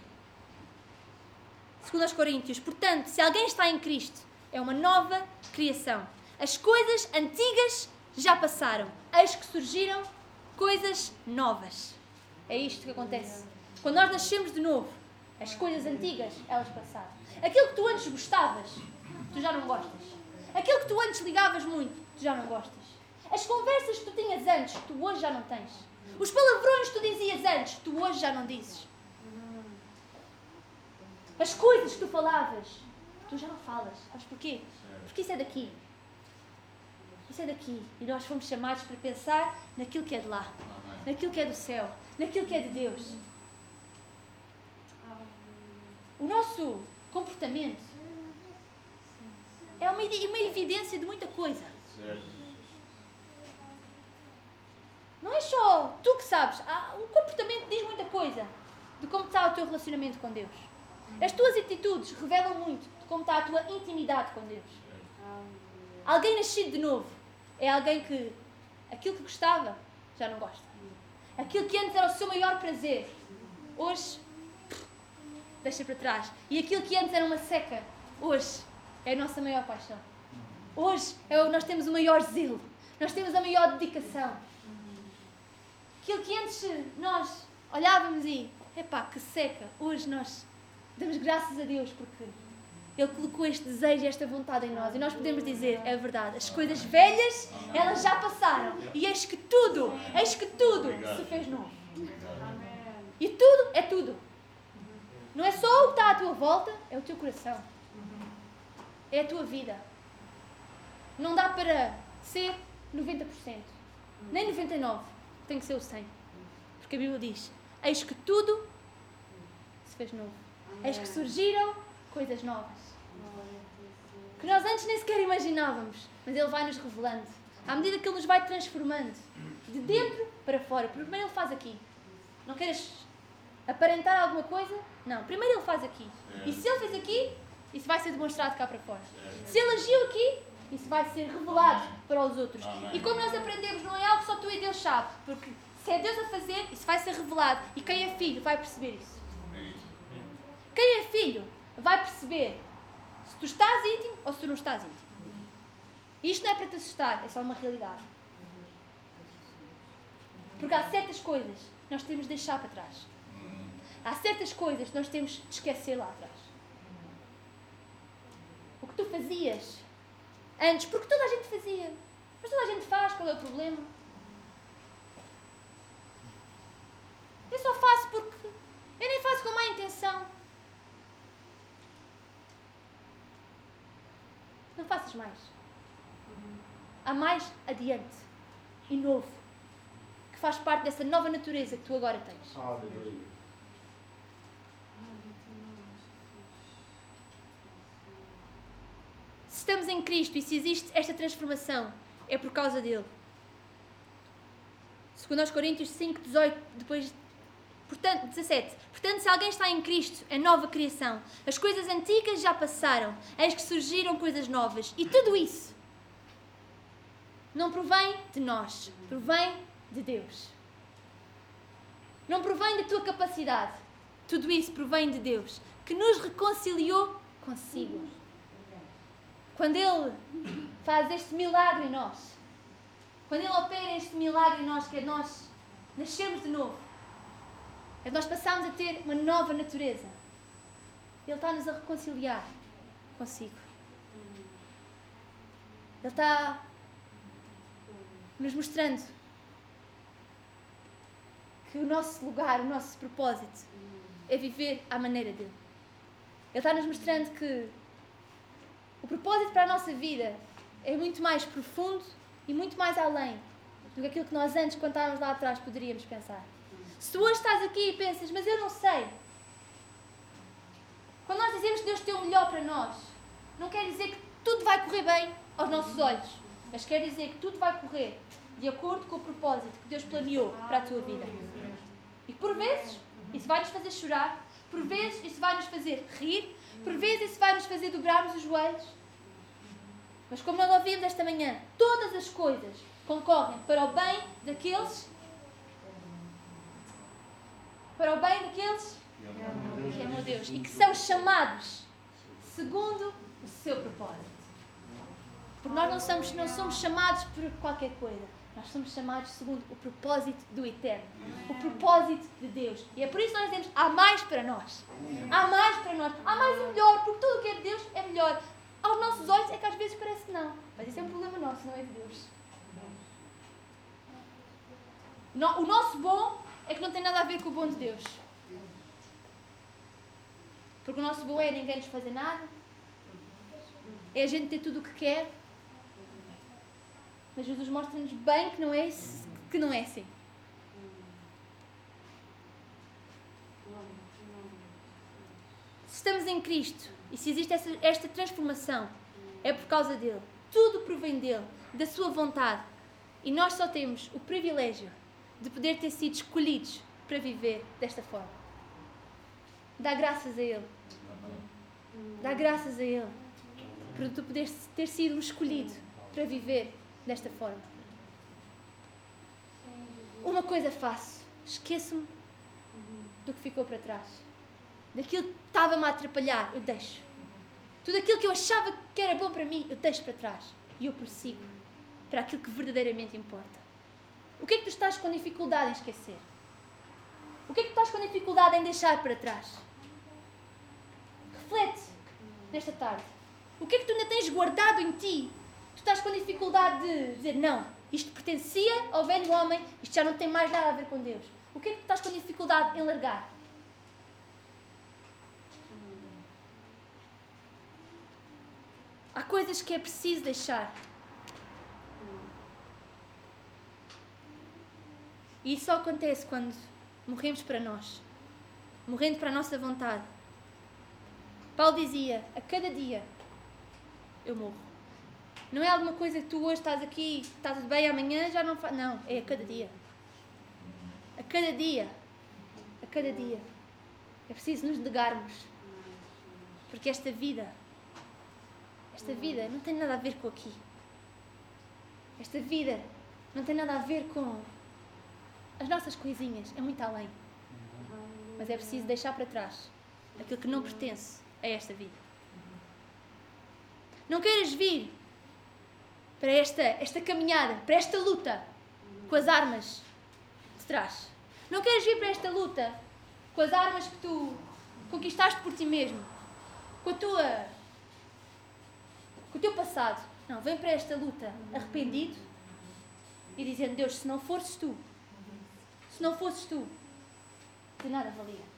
segundo aos Coríntios, portanto, se alguém está em Cristo, é uma nova criação. As coisas antigas já passaram, eis que surgiram coisas novas. É isto que acontece. Quando nós nascemos de novo, as coisas antigas, elas passaram. Aquilo que tu antes gostavas, tu já não gostas. Aquilo que tu antes ligavas muito, tu já não gostas. As conversas que tu tinhas antes, tu hoje já não tens. Os palavrões que tu dizias antes, tu hoje já não dizes. As coisas que tu falavas, tu já não falas. Sabes porquê? Porque isso é daqui. Isso é daqui. E nós fomos chamados para pensar naquilo que é de lá. Naquilo que é do céu. Naquilo que é de Deus. O nosso comportamento é uma, uma evidência de muita coisa. Não é só tu que sabes. Ah, o comportamento diz muita coisa de como está o teu relacionamento com Deus. As tuas atitudes revelam muito de como está a tua intimidade com Deus. Alguém nascido de novo é alguém que aquilo que gostava já não gosta. Aquilo que antes era o seu maior prazer, hoje deixa para trás. E aquilo que antes era uma seca, hoje é a nossa maior paixão. Hoje é nós temos o maior zelo, nós temos a maior dedicação. Aquilo que antes nós olhávamos e, epá, que seca, hoje nós damos graças a Deus porque Ele colocou este desejo e esta vontade em nós. E nós podemos dizer, é verdade, as coisas velhas, elas já passaram. E eis que tudo, eis que tudo se fez novo. E tudo é tudo. Não é só o que está à tua volta, é o teu coração. É a tua vida. Não dá para ser 90%, nem 99%. Tem que ser o 100%. Porque a Bíblia diz: Eis que tudo se fez novo. Eis que surgiram coisas novas. Que nós antes nem sequer imaginávamos. Mas Ele vai nos revelando. À medida que Ele nos vai transformando. De dentro para fora. Primeiro Ele faz aqui. Não queres aparentar alguma coisa? Não. Primeiro Ele faz aqui. E se Ele fez aqui, isso vai ser demonstrado cá para fora. Se Ele agiu aqui, isso vai ser revelado para os outros. E como nós aprendemos, não é algo só tu e Deus sabe, porque se é Deus a fazer, isso vai ser revelado. E quem é filho vai perceber isso. Quem é filho vai perceber se tu estás íntimo ou se tu não estás íntimo. Isto não é para te assustar, é só uma realidade. Porque há certas coisas que nós temos de deixar para trás. Há certas coisas que nós temos de esquecer lá atrás. O que tu fazias antes, porque toda a gente fazia. Mas toda a gente faz, qual é o problema? Eu só faço porque eu nem faço com má intenção. Não faças mais. Há mais adiante e novo que faz parte dessa nova natureza que tu agora tens. Aleluia. Estamos em Cristo e se existe esta transformação, é por causa dele. 2 Coríntios 5, 18, depois, portanto, 17. Portanto, se alguém está em Cristo, é nova criação. As coisas antigas já passaram, eis que surgiram coisas novas. E tudo isso não provém de nós, provém de Deus. Não provém da tua capacidade. Tudo isso provém de Deus, que nos reconciliou consigo. Quando Ele faz este milagre em nós, quando Ele opera este milagre em nós, que é nós nascermos de novo, é nós passamos a ter uma nova natureza. Ele está-nos a reconciliar consigo. Ele está nos mostrando que o nosso lugar, o nosso propósito é viver à maneira dele. Ele está nos mostrando que o propósito para a nossa vida é muito mais profundo e muito mais além do que aquilo que nós antes, quando estávamos lá atrás, poderíamos pensar. Se tu hoje estás aqui e pensas, mas eu não sei. Quando nós dizemos que Deus tem o melhor para nós, não quer dizer que tudo vai correr bem aos nossos olhos, mas quer dizer que tudo vai correr de acordo com o propósito que Deus planeou para a tua vida. E por vezes isso vai nos fazer chorar, por vezes isso vai nos fazer rir, por vezes isso vai nos fazer dobrarmos os joelhos. Mas como nós ouvimos esta manhã, todas as coisas concorrem para o bem daqueles para o bem daqueles que amam a Deus e que são chamados segundo o seu propósito. Porque nós não somos, não somos chamados por qualquer coisa. Nós somos chamados segundo o propósito do Eterno. O propósito de Deus. E é por isso que nós dizemos: há mais para nós. Há mais para nós. Há mais e melhor. Porque tudo o que é de Deus é melhor. Aos nossos olhos é que às vezes parece que não. Mas isso é um problema nosso, não é de Deus. O nosso bom é que não tem nada a ver com o bom de Deus. Porque o nosso bom é ninguém nos fazer nada. É a gente ter tudo o que quer. Mas Jesus mostra-nos bem que não é isso, que não é assim. Se estamos em Cristo e se existe essa- esta transformação, é por causa dele. Tudo provém dele, da sua vontade. E nós só temos o privilégio de poder ter sido escolhidos para viver desta forma. Dá graças a Ele. Dá graças a Ele por tu poderes ter sido escolhido para viver desta forma. Uma coisa faço: esqueço-me do que ficou para trás. Daquilo que estava-me a atrapalhar, eu deixo. Tudo aquilo que eu achava que era bom para mim, eu deixo para trás. E eu prossigo para aquilo que verdadeiramente importa. O que é que tu estás com dificuldade em esquecer? O que é que tu estás com dificuldade em deixar para trás? Reflete nesta tarde. O que é que tu ainda tens guardado em ti? Tu estás com dificuldade de dizer não, isto pertencia ao velho homem, isto já não tem mais nada a ver com Deus. O que é que tu estás com dificuldade em largar? Há coisas que é preciso deixar. E isso só acontece quando morremos para nós, morrendo para a nossa vontade. Paulo dizia: a cada dia eu morro. Não é alguma coisa que tu hoje estás aqui, está tudo bem, amanhã já não faz. Não, é a cada dia. A cada dia. A cada dia. É preciso nos negarmos. Porque esta vida, esta vida não tem nada a ver com aqui. Esta vida não tem nada a ver com as nossas coisinhas, é muito além. Mas é preciso deixar para trás aquilo que não pertence a esta vida. Não queiras vir para esta, esta caminhada, para esta luta com as armas de trás. Não queiras vir para esta luta com as armas que tu conquistaste por ti mesmo, com a tua com o teu passado. Não, vem para esta luta arrependido e dizendo: Deus, se não fosses tu, se não fosses tu, de nada valia.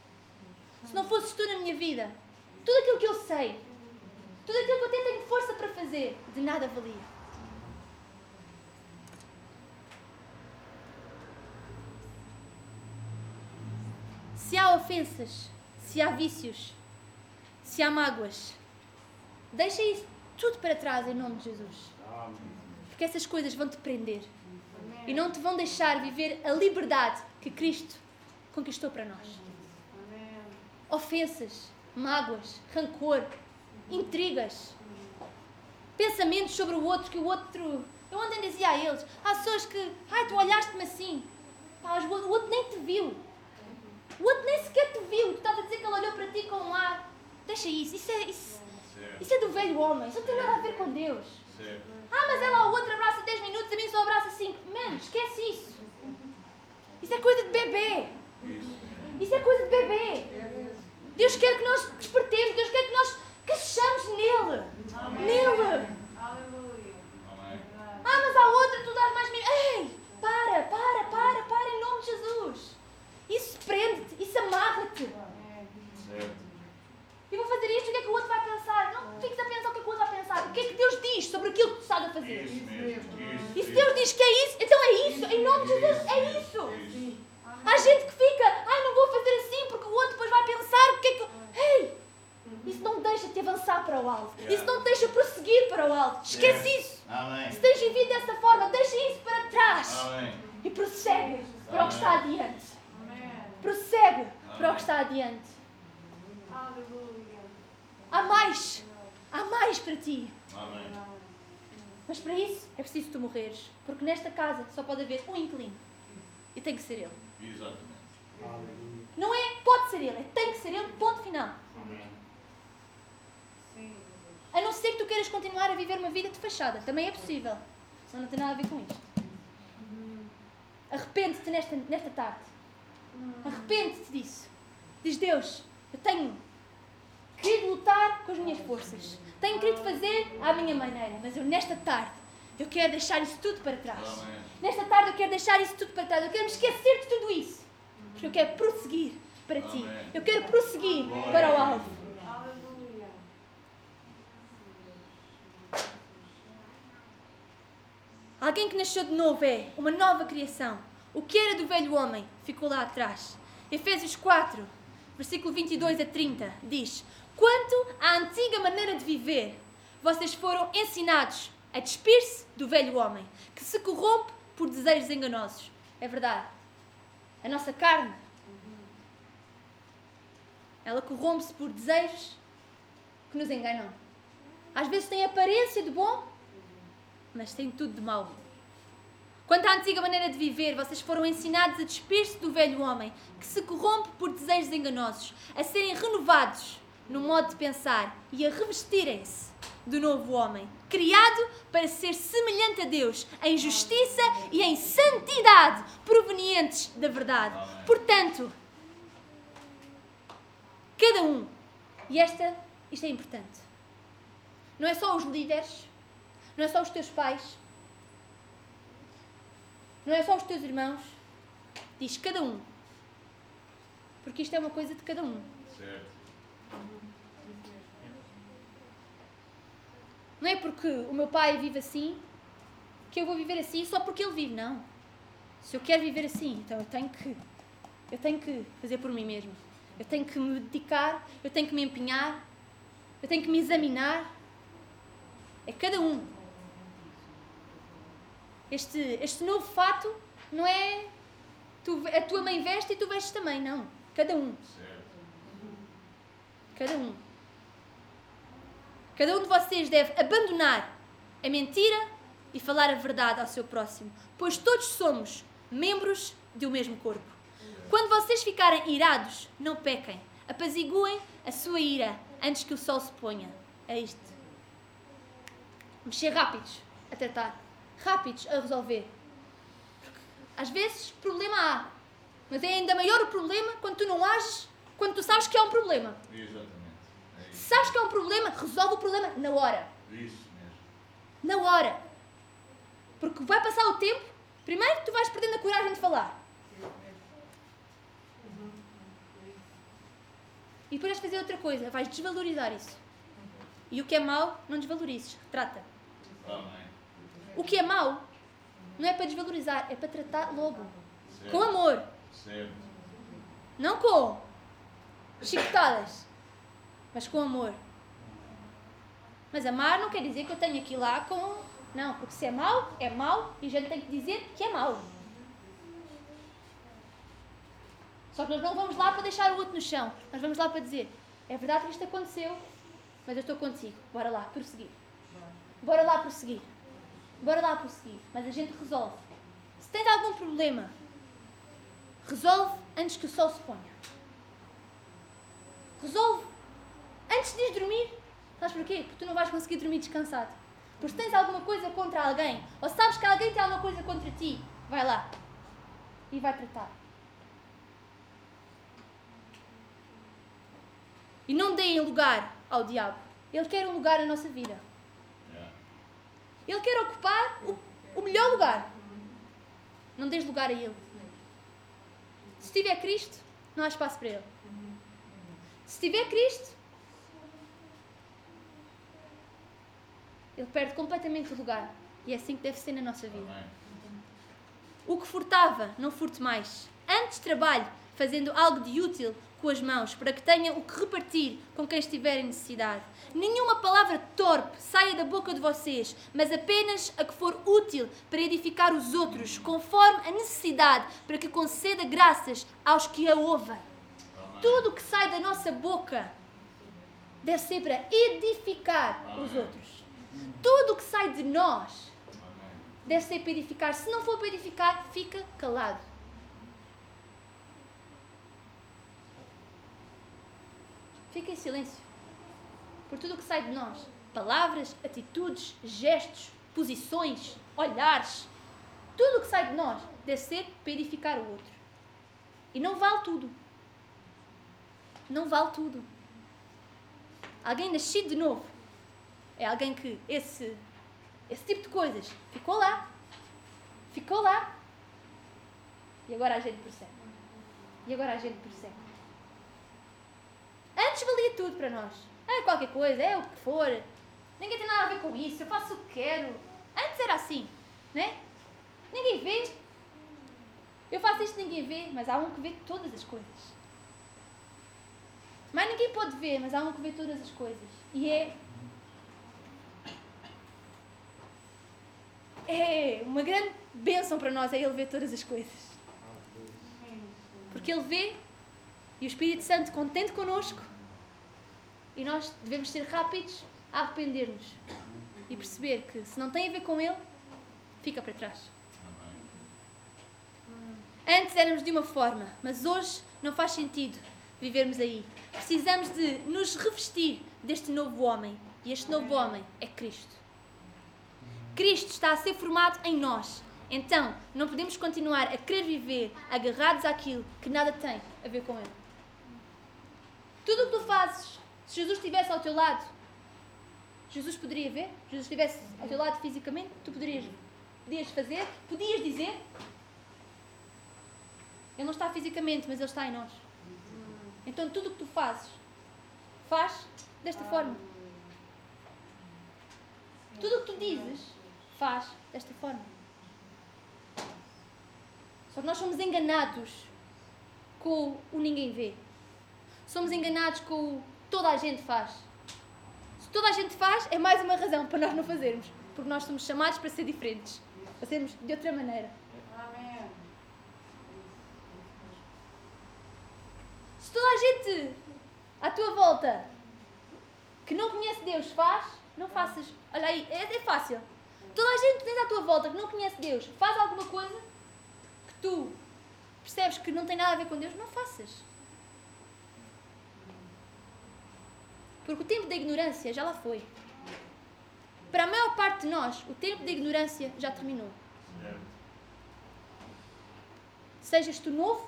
Se não fosses tu na minha vida, tudo aquilo que eu sei, tudo aquilo que eu tenho força para fazer, de nada valia. Se há ofensas, se há vícios, se há mágoas, deixa isso tudo para trás em nome de Jesus. Porque essas coisas vão te prender e não te vão deixar viver a liberdade que Cristo conquistou para nós. Ofensas, mágoas, rancor, intrigas, pensamentos sobre o outro que o outro. Eu ontem dizia a eles: há pessoas que, ai, tu olhaste-me assim, Pá, o outro nem te viu. O outro nem sequer te viu. Tu estás a dizer que ele olhou para ti com um ar. Deixa isso, isso é, isso, isso é do velho homem, isso não tem nada a ver com Deus. Ah, mas ela ao outro abraça 10 minutos, a mim só abraça 5. Mano, esquece isso. Isso é coisa de bebê. Isso é coisa de bebê. Deus quer que nós despertemos, Deus quer que nós cresçamos nele. Nele. Ah, mas a outra tu dás mais. Ei, para, para, para, para, em nome de Jesus. Isso prende-te, isso amarra-te. E vou fazer isto, o que é que o outro vai pensar? Não fiques a pensar o que é que o outro vai pensar. O que é que Deus diz sobre aquilo que tu estás a fazer? Isso mesmo, isso, E se Deus diz que é isso, então é isso. Em nome de Jesus, é isso. Há gente que fica, ai, não vou fazer assim porque o outro depois vai pensar o que é que. Ei! Isso não deixa te avançar para o alto. Isso não te deixa prosseguir para o alto. Esquece isso. Amém. Se tens vivido dessa forma, deixa isso para trás. Amém. E prossegue para o que está adiante. Prossegue para o que está adiante. Há mais. Há mais para ti. Amém. Mas para isso é preciso tu morreres. Porque nesta casa só pode haver um inquilino. E tem que ser ele. Exatamente. Não é pode ser ele, é tem que ser ele, ponto final. A não ser que tu queiras continuar a viver uma vida de fachada. Também é possível. Só não tem nada a ver com isto. Arrepende-te nesta, nesta tarde. Arrepende-te disso. Diz Deus, eu tenho querido lutar com as minhas forças. Tenho querido fazer à minha maneira. Mas eu nesta tarde, eu quero deixar isso tudo para trás. Amém. Nesta tarde eu quero deixar isso tudo para trás. Eu quero me esquecer de tudo isso. Porque eu quero prosseguir para ti. Eu quero prosseguir para o alvo. Alguém que nasceu de novo é uma nova criação. O que era do velho homem ficou lá atrás. Efésios 4, versículo 22 a 30 diz: Quanto à antiga maneira de viver, vocês foram ensinados a despir-se do velho homem, que se corrompe por desejos enganosos. É verdade. A nossa carne, ela corrompe-se por desejos que nos enganam. Às vezes tem aparência de bom, mas tem tudo de mau. Quanto à antiga maneira de viver, vocês foram ensinados a despir-se do velho homem, que se corrompe por desejos enganosos, a serem renovados no modo de pensar e a revestirem-se do novo homem, criado para ser semelhante a Deus, em justiça e em santidade, provenientes da verdade. Portanto, cada um, e esta, isto é importante, não é só os líderes, não é só os teus pais, não é só os teus irmãos, diz cada um. Porque isto é uma coisa de cada um. Certo. Não é porque o meu pai vive assim que eu vou viver assim só porque ele vive, não. Se eu quero viver assim, então eu tenho que eu tenho que fazer por mim mesmo. Eu tenho que me dedicar, eu tenho que me empenhar, eu tenho que me examinar. É cada um. Este, este novo fato não é tu, a tua mãe veste e tu vestes também, não. Cada um. Cada um. Cada um de vocês deve abandonar a mentira e falar a verdade ao seu próximo, pois todos somos membros de um mesmo corpo. Quando vocês ficarem irados, não pequem. Apaziguem a sua ira antes que o sol se ponha. É isto. Ser rápidos a tratar, rápidos a resolver. Porque, às vezes, problema há, mas é ainda maior o problema quando tu não ages, quando tu sabes que há um problema. Exatamente. É sabes que há um problema, resolve o problema na hora. Isso mesmo. Na hora. Porque vai passar o tempo, primeiro tu vais perdendo a coragem de falar. E depois vais fazer outra coisa, vais desvalorizar isso. E o que é mau, não desvalorizes, trata. Amém. O que é mau não é para desvalorizar, é para tratar logo. Certo. Com amor, Certo. não com chicotadas, mas com amor. Mas amar não quer dizer que eu tenha ir lá com. Não, porque se é mau, é mau e a gente tem que dizer que é mau. Só que nós não vamos lá para deixar o outro no chão. Nós vamos lá para dizer: é verdade que isto aconteceu, mas eu estou contigo. Bora lá, prosseguir. Bora lá prosseguir. Bora lá prosseguir. Mas a gente resolve. Se tens algum problema, resolve antes que o sol se ponha. Resolve antes de ir dormir. Sabes porquê? Porque tu não vais conseguir dormir descansado. Porque se tens alguma coisa contra alguém, ou sabes que alguém tem alguma coisa contra ti, vai lá e vai tratar. E não deem lugar ao diabo. Ele quer um lugar na nossa vida. Ele quer ocupar o, o melhor lugar. Não dês lugar a ele. Se tiver Cristo, não há espaço para ele. Se tiver Cristo, ele perde completamente o lugar. E é assim que deve ser na nossa vida. O que furtava, não furte mais. Antes trabalhe, fazendo algo de útil com as mãos, para que tenha o que repartir com quem estiver em necessidade. Nenhuma palavra torpe saia da boca de vocês, mas apenas a que for útil para edificar os outros, conforme a necessidade, para que conceda graças aos que a ouvem. Tudo o que sai da nossa boca deve ser para edificar os outros. Tudo o que sai de nós deve ser para edificar. Se não for para edificar, fica calado. Fica em silêncio. Por tudo o que sai de nós. Palavras, atitudes, gestos, posições, olhares. Tudo o que sai de nós deve ser para edificar o outro. E não vale tudo. Não vale tudo. Alguém nascido de novo é alguém que esse, esse tipo de coisas ficou lá. Ficou lá. E agora a gente percebe. E agora a gente percebe. Antes valia tudo para nós. É qualquer coisa, é o que for. Ninguém tem nada a ver com isso, eu faço o que quero. Antes era assim, né? Ninguém vê. Eu faço isto, ninguém vê, mas há um que vê todas as coisas. Mas ninguém pode ver, mas há um que vê todas as coisas. E é. É uma grande bênção para nós é Ele ver todas as coisas. Porque Ele vê e o Espírito Santo contente connosco e nós devemos ser rápidos a arrepender-nos e perceber que se não tem a ver com Ele, fica para trás. Antes éramos de uma forma, mas hoje não faz sentido vivermos aí. Precisamos de nos revestir deste novo homem. E este novo homem é Cristo. Cristo está a ser formado em nós. Então, não podemos continuar a querer viver agarrados àquilo que nada tem a ver com Ele. Tudo o que tu fazes, se Jesus estivesse ao teu lado, Jesus poderia ver? Jesus estivesse ao teu lado fisicamente, tu poderias, podias fazer, podias dizer, ele não está fisicamente, mas Ele está em nós. Então tudo o que tu fazes, faz desta forma. Tudo o que tu dizes, faz desta forma. Só que nós somos enganados com o ninguém vê. Somos enganados com o toda a gente faz. Se toda a gente faz, é mais uma razão para nós não fazermos. Porque nós somos chamados para ser diferentes. Para sermos de outra maneira. Amém. Se toda a gente à tua volta que não conhece Deus faz, não faças. Olha aí, é, é fácil. Toda a gente tens à tua volta que não conhece Deus faz alguma coisa que tu percebes que não tem nada a ver com Deus, não faças. Porque o tempo da ignorância já lá foi. Para a maior parte de nós, o tempo da ignorância já terminou. Sejas tu novo,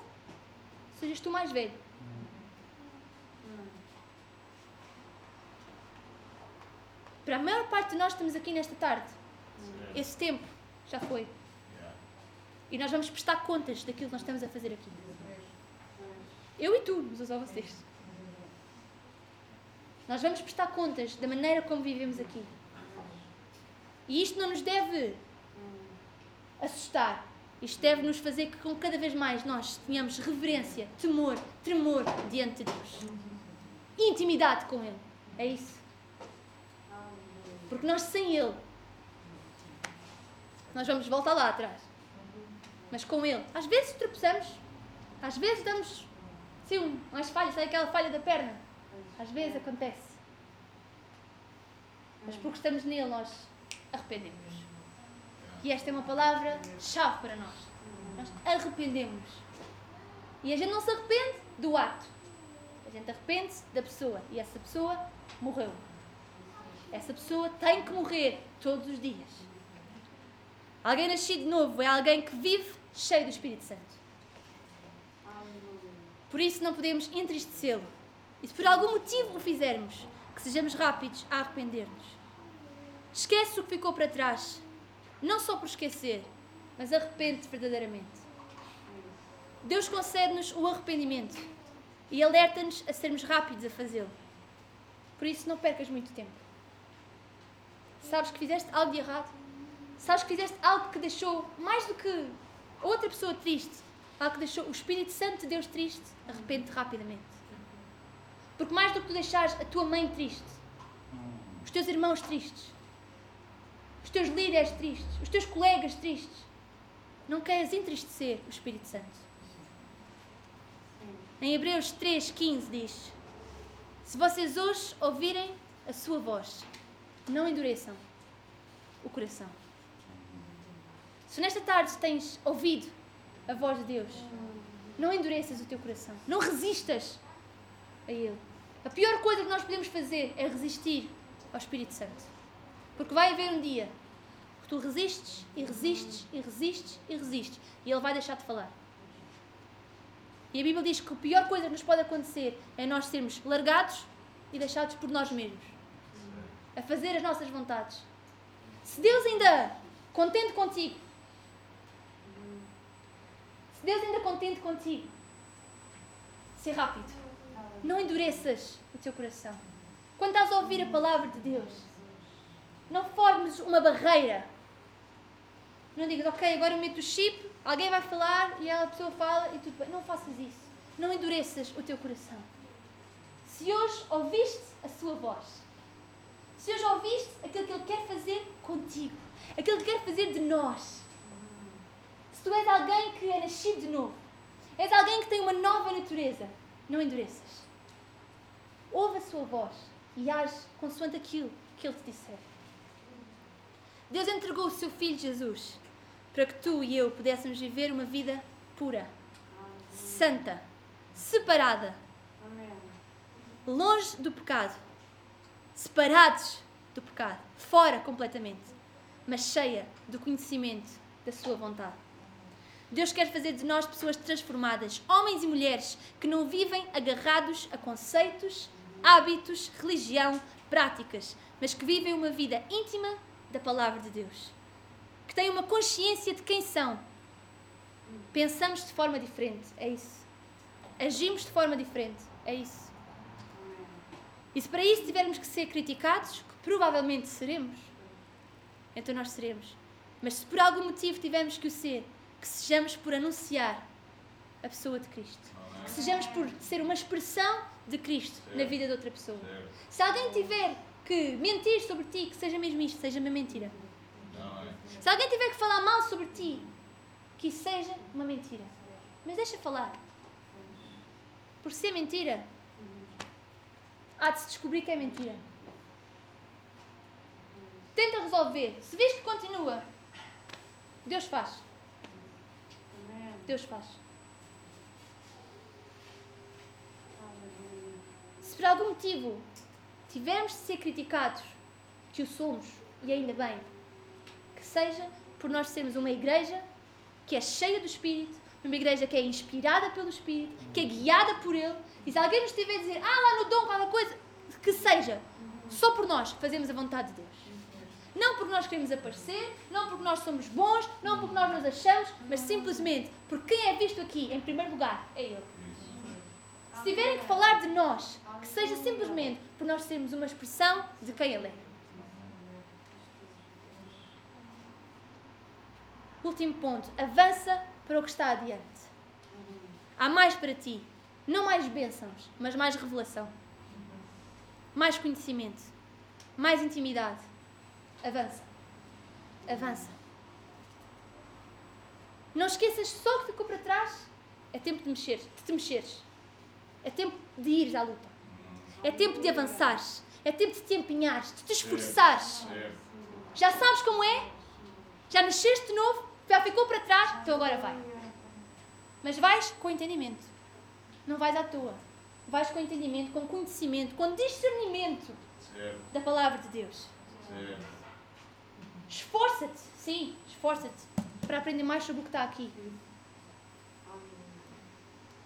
sejas tu mais velho. Para a maior parte de nós estamos aqui nesta tarde, esse tempo já foi. E nós vamos prestar contas daquilo que nós estamos a fazer aqui. Eu e tu, mas só vocês. Nós vamos prestar contas da maneira como vivemos aqui. E isto não nos deve assustar. Isto deve nos fazer que com cada vez mais nós tenhamos reverência, temor, tremor diante de Deus. Intimidade com Ele. É isso. Porque nós sem Ele, nós vamos voltar lá atrás. Mas com Ele, às vezes tropeçamos, às vezes damos sim, um- umas falhas, sabe aquela falha da perna? Às vezes acontece. Mas porque estamos nele, nós arrependemos. E esta é uma palavra chave para nós. Nós arrependemos. E a gente não se arrepende do ato. A gente arrepende-se da pessoa. E essa pessoa morreu. Essa pessoa tem que morrer todos os dias. Alguém nascido de novo é alguém que vive cheio do Espírito Santo. Por isso não podemos entristecê-lo. E se por algum motivo o fizermos, que sejamos rápidos a arrepender-nos. Esquece o que ficou para trás. Não só por esquecer, mas arrepende-te verdadeiramente. Deus concede-nos o arrependimento e alerta-nos a sermos rápidos a fazê-lo. Por isso não percas muito tempo. Sabes que fizeste algo de errado? Sabes que fizeste algo que deixou mais do que outra pessoa triste, algo que deixou o Espírito Santo de Deus triste? Arrepende-te rapidamente. Porque mais do que tu deixares a tua mãe triste, os teus irmãos tristes, os teus líderes tristes, os teus colegas tristes, não queres entristecer o Espírito Santo. Em Hebreus 3,15 diz: Se vocês hoje ouvirem a sua voz, não endureçam o coração. Se nesta tarde tens ouvido a voz de Deus, não endureças o teu coração. Não resistas a Ele. A pior coisa que nós podemos fazer é resistir ao Espírito Santo. Porque vai haver um dia que tu resistes e resistes e resistes e resistes e Ele vai deixar de falar. E a Bíblia diz que a pior coisa que nos pode acontecer é nós sermos largados e deixados por nós mesmos a fazer as nossas vontades. Se Deus ainda contente contigo, se Deus ainda contente contigo, ser rápido. Não endureças o teu coração. Quando estás a ouvir a palavra de Deus, não formes uma barreira. Não digas, ok, agora eu meto o chip, alguém vai falar e a pessoa fala e tudo bem. Não faças isso. Não endureças o teu coração. Se hoje ouviste a sua voz, se hoje ouviste aquilo que Ele quer fazer contigo, aquilo que quer fazer de nós, se tu és alguém que é nascido de novo, és alguém que tem uma nova natureza, não endureças. Ouve a sua voz e age consoante aquilo que Ele te disser. Deus entregou o seu Filho Jesus para que tu e eu pudéssemos viver uma vida pura, santa, separada, longe do pecado, separados do pecado, fora completamente, mas cheia do conhecimento da Sua vontade. Deus quer fazer de nós pessoas transformadas, homens e mulheres que não vivem agarrados a conceitos, hábitos, religião, práticas, mas que vivem uma vida íntima da palavra de Deus. Que têm uma consciência de quem são. Pensamos de forma diferente, é isso. Agimos de forma diferente, é isso. E se para isso tivermos que ser criticados, que provavelmente seremos, então nós seremos. Mas se por algum motivo tivermos que o ser, que sejamos por anunciar a pessoa de Cristo. Que sejamos por ser uma expressão de Cristo na vida de outra pessoa. Certo. Se alguém tiver que mentir sobre ti, que seja mesmo isto, seja uma mentira. Não é? Se alguém tiver que falar mal sobre ti, que isso seja uma mentira. Mas deixa falar. Por ser mentira, há de se descobrir que é mentira. tenta resolver, se vês que continua, Deus faz. Deus faz. Se por algum motivo tivermos de ser criticados, que o somos, e ainda bem, que seja por nós sermos uma igreja que é cheia do Espírito, uma igreja que é inspirada pelo Espírito, que é guiada por Ele, e se alguém nos estiver a dizer, ah, lá no dom, qualquer coisa, que seja, só por nós fazemos a vontade de Deus. Não porque nós queremos aparecer, não porque nós somos bons, não porque nós nos achamos, mas simplesmente porque quem é visto aqui, em primeiro lugar, é Ele. Se tiverem que falar de nós, que seja simplesmente por nós sermos uma expressão de quem Ele é. Último ponto. Avança para o que está adiante. Há mais para ti. Não mais bênçãos, mas mais revelação. Mais conhecimento. Mais intimidade. Avança. Avança. Não esqueças só o que ficou para trás. É tempo de mexer, de te mexeres. É tempo de ires à luta. É tempo de avançares. É tempo de te empenhares, de te esforçares. Já sabes como é? Já nasceste de novo? Já ficou para trás? Então agora vai. Mas vais com entendimento. Não vais à toa. Vais com entendimento, com conhecimento, com discernimento da palavra de Deus. Esforça-te, sim, esforça-te para aprender mais sobre o que está aqui.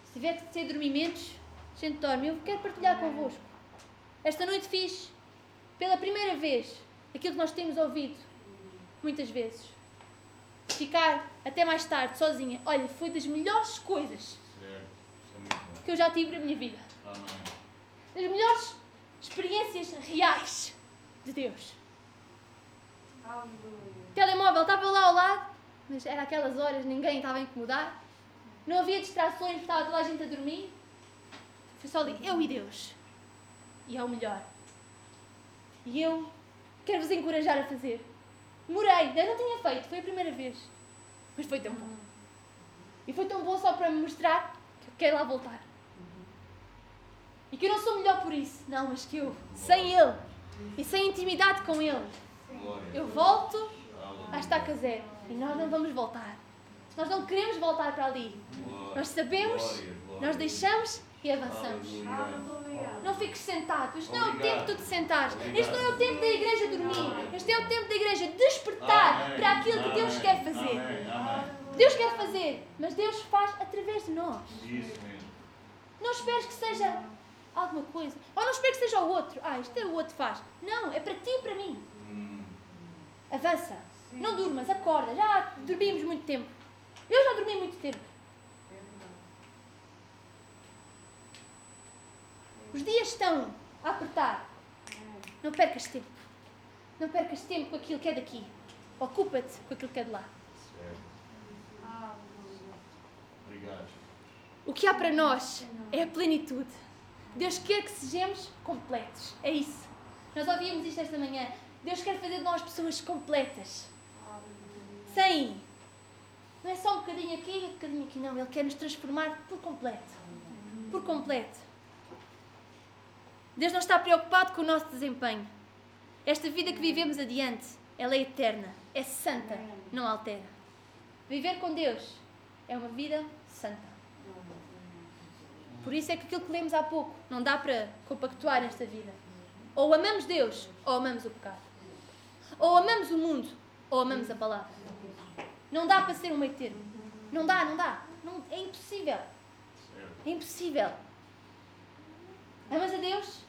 Se tiver que ter dormimentos, gente dorme. Eu quero partilhar convosco. Esta noite fiz, pela primeira vez, aquilo que nós temos ouvido muitas vezes. Ficar até mais tarde sozinha. Olha, foi das melhores coisas que eu já tive na minha vida. Das melhores experiências reais de Deus. O telemóvel estava lá ao lado, mas era aquelas horas, ninguém estava a incomodar. Não havia distrações, estava toda a gente a dormir. Foi só ali, eu e Deus. E é o melhor. E eu quero vos encorajar a fazer. Demorei, eu não tinha feito, foi a primeira vez. Mas foi tão bom. E foi tão bom só para me mostrar que eu quero lá voltar. E que eu não sou melhor por isso. Não, mas que eu, sem Ele e sem intimidade com Ele, eu volto a estaca zero. E nós não vamos voltar. Nós não queremos voltar para ali. Nós sabemos, nós deixamos e avançamos. Não fiques sentado. Isto não é o tempo de tu te sentares. Este não é o tempo da igreja dormir. Este é o tempo da igreja despertar para aquilo que Deus quer fazer. Deus quer fazer, mas Deus faz através de nós. Não esperes que seja alguma coisa. Ou não esperes que seja o outro. Ah, isto é o outro faz. Não, é para ti e para mim. Avança. Não durmas, acorda. Já dormimos muito tempo. Eu já dormi muito tempo. Os dias estão a apertar. Não percas tempo. Não percas tempo com aquilo que é daqui. Ocupa-te com aquilo que é de lá. Obrigado. O que há para nós é a plenitude. Deus quer que sejamos completos. É isso. Nós ouvíamos isto esta manhã. Deus quer fazer de nós pessoas completas. Sem. Não é só um bocadinho aqui e um bocadinho aqui, não. Ele quer nos transformar por completo. Por completo. Deus não está preocupado com o nosso desempenho. Esta vida que vivemos adiante, ela é eterna, é santa, não altera. Viver com Deus é uma vida santa. Por isso é que aquilo que lemos há pouco não dá para compactuar nesta vida. Ou amamos Deus, ou amamos o pecado. Ou amamos o mundo, ou amamos a palavra. Não dá para ser um meio termo. Não dá, não dá. Não, é impossível. É impossível. Amas a Deus?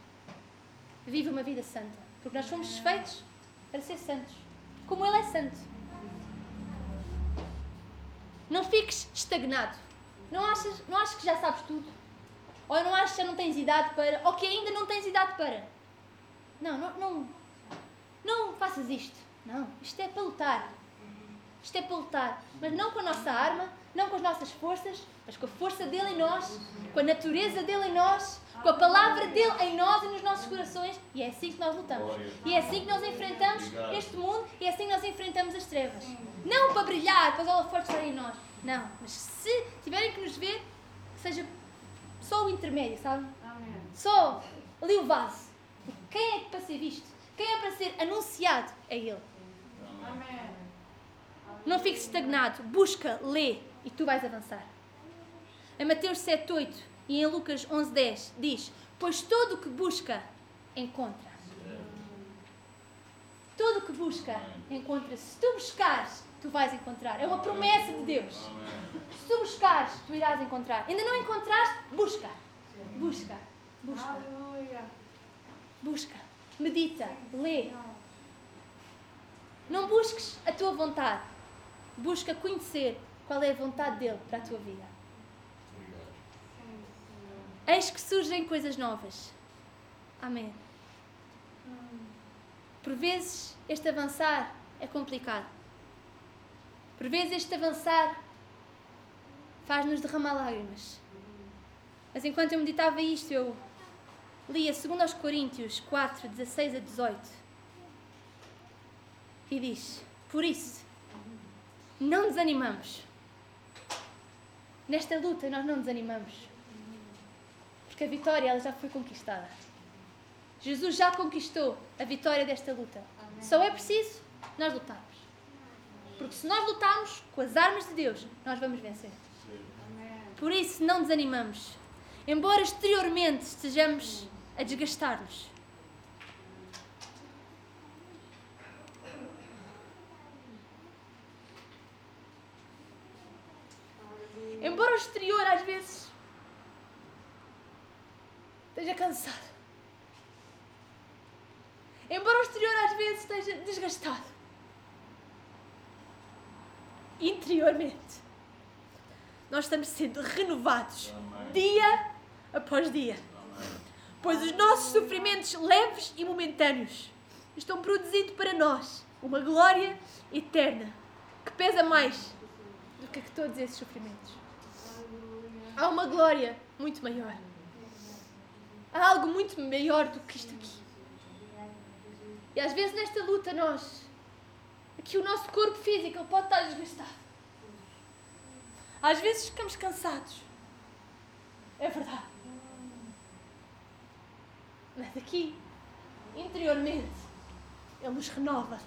Vive uma vida santa. Porque nós fomos feitos para ser santos. Como Ele é santo. Não fiques estagnado. Não achas, não achas que já sabes tudo? Ou não achas que não tens idade para. Ou que ainda não tens idade para. Não, não, não. Não faças isto. Não. Isto é para lutar. Isto é para lutar. Mas não com a nossa arma, não com as nossas forças, mas com a força dele em nós, com a natureza dele em nós, com a palavra dele em nós e nos nossos corações. E é assim que nós lutamos. E é assim que nós enfrentamos este mundo e é assim que nós enfrentamos as trevas. Não para brilhar, para os holofotes estarem em nós. Não. Mas se tiverem que nos ver, seja só o intermédio, sabe? Só ali o vaso. Quem é para ser visto? Quem é para ser anunciado a Ele. Amém. Não fiques estagnado. Busca, lê e tu vais avançar. Em Mateus 7,8 e em Lucas 11,10 diz: Pois todo o que busca, encontra. Todo o que busca, encontra. Se tu buscares, tu vais encontrar. É uma promessa de Deus. Se tu buscares, tu irás encontrar. Ainda não encontraste? Busca. Busca. Busca. Busca. Medita. Lê. Não busques a tua vontade. Busca conhecer qual é a vontade dele para a tua vida. Eis que surgem coisas novas. Amém. Por vezes este avançar é complicado. Por vezes este avançar faz-nos derramar lágrimas. Mas enquanto eu meditava isto, eu lia 2 Coríntios 4, 16 a 18. E diz: Por isso, não desanimamos. Nesta luta nós não desanimamos. Porque a vitória ela já foi conquistada. Jesus já conquistou a vitória desta luta. Só é preciso nós lutarmos. Porque se nós lutarmos com as armas de Deus, nós vamos vencer. Por isso não desanimamos. Embora exteriormente estejamos a desgastar-nos. Embora o exterior às vezes esteja cansado. Embora o exterior às vezes esteja desgastado. Interiormente, nós estamos sendo renovados Amém. dia após dia. Amém. Pois os nossos sofrimentos leves e momentâneos estão produzindo para nós uma glória eterna que pesa mais do que todos esses sofrimentos. Há uma glória muito maior. Há algo muito maior do que isto aqui. E às vezes nesta luta nós, aqui o nosso corpo físico ele pode estar desgastado. Às vezes ficamos cansados. É verdade. Mas aqui, interiormente, Ele nos renova.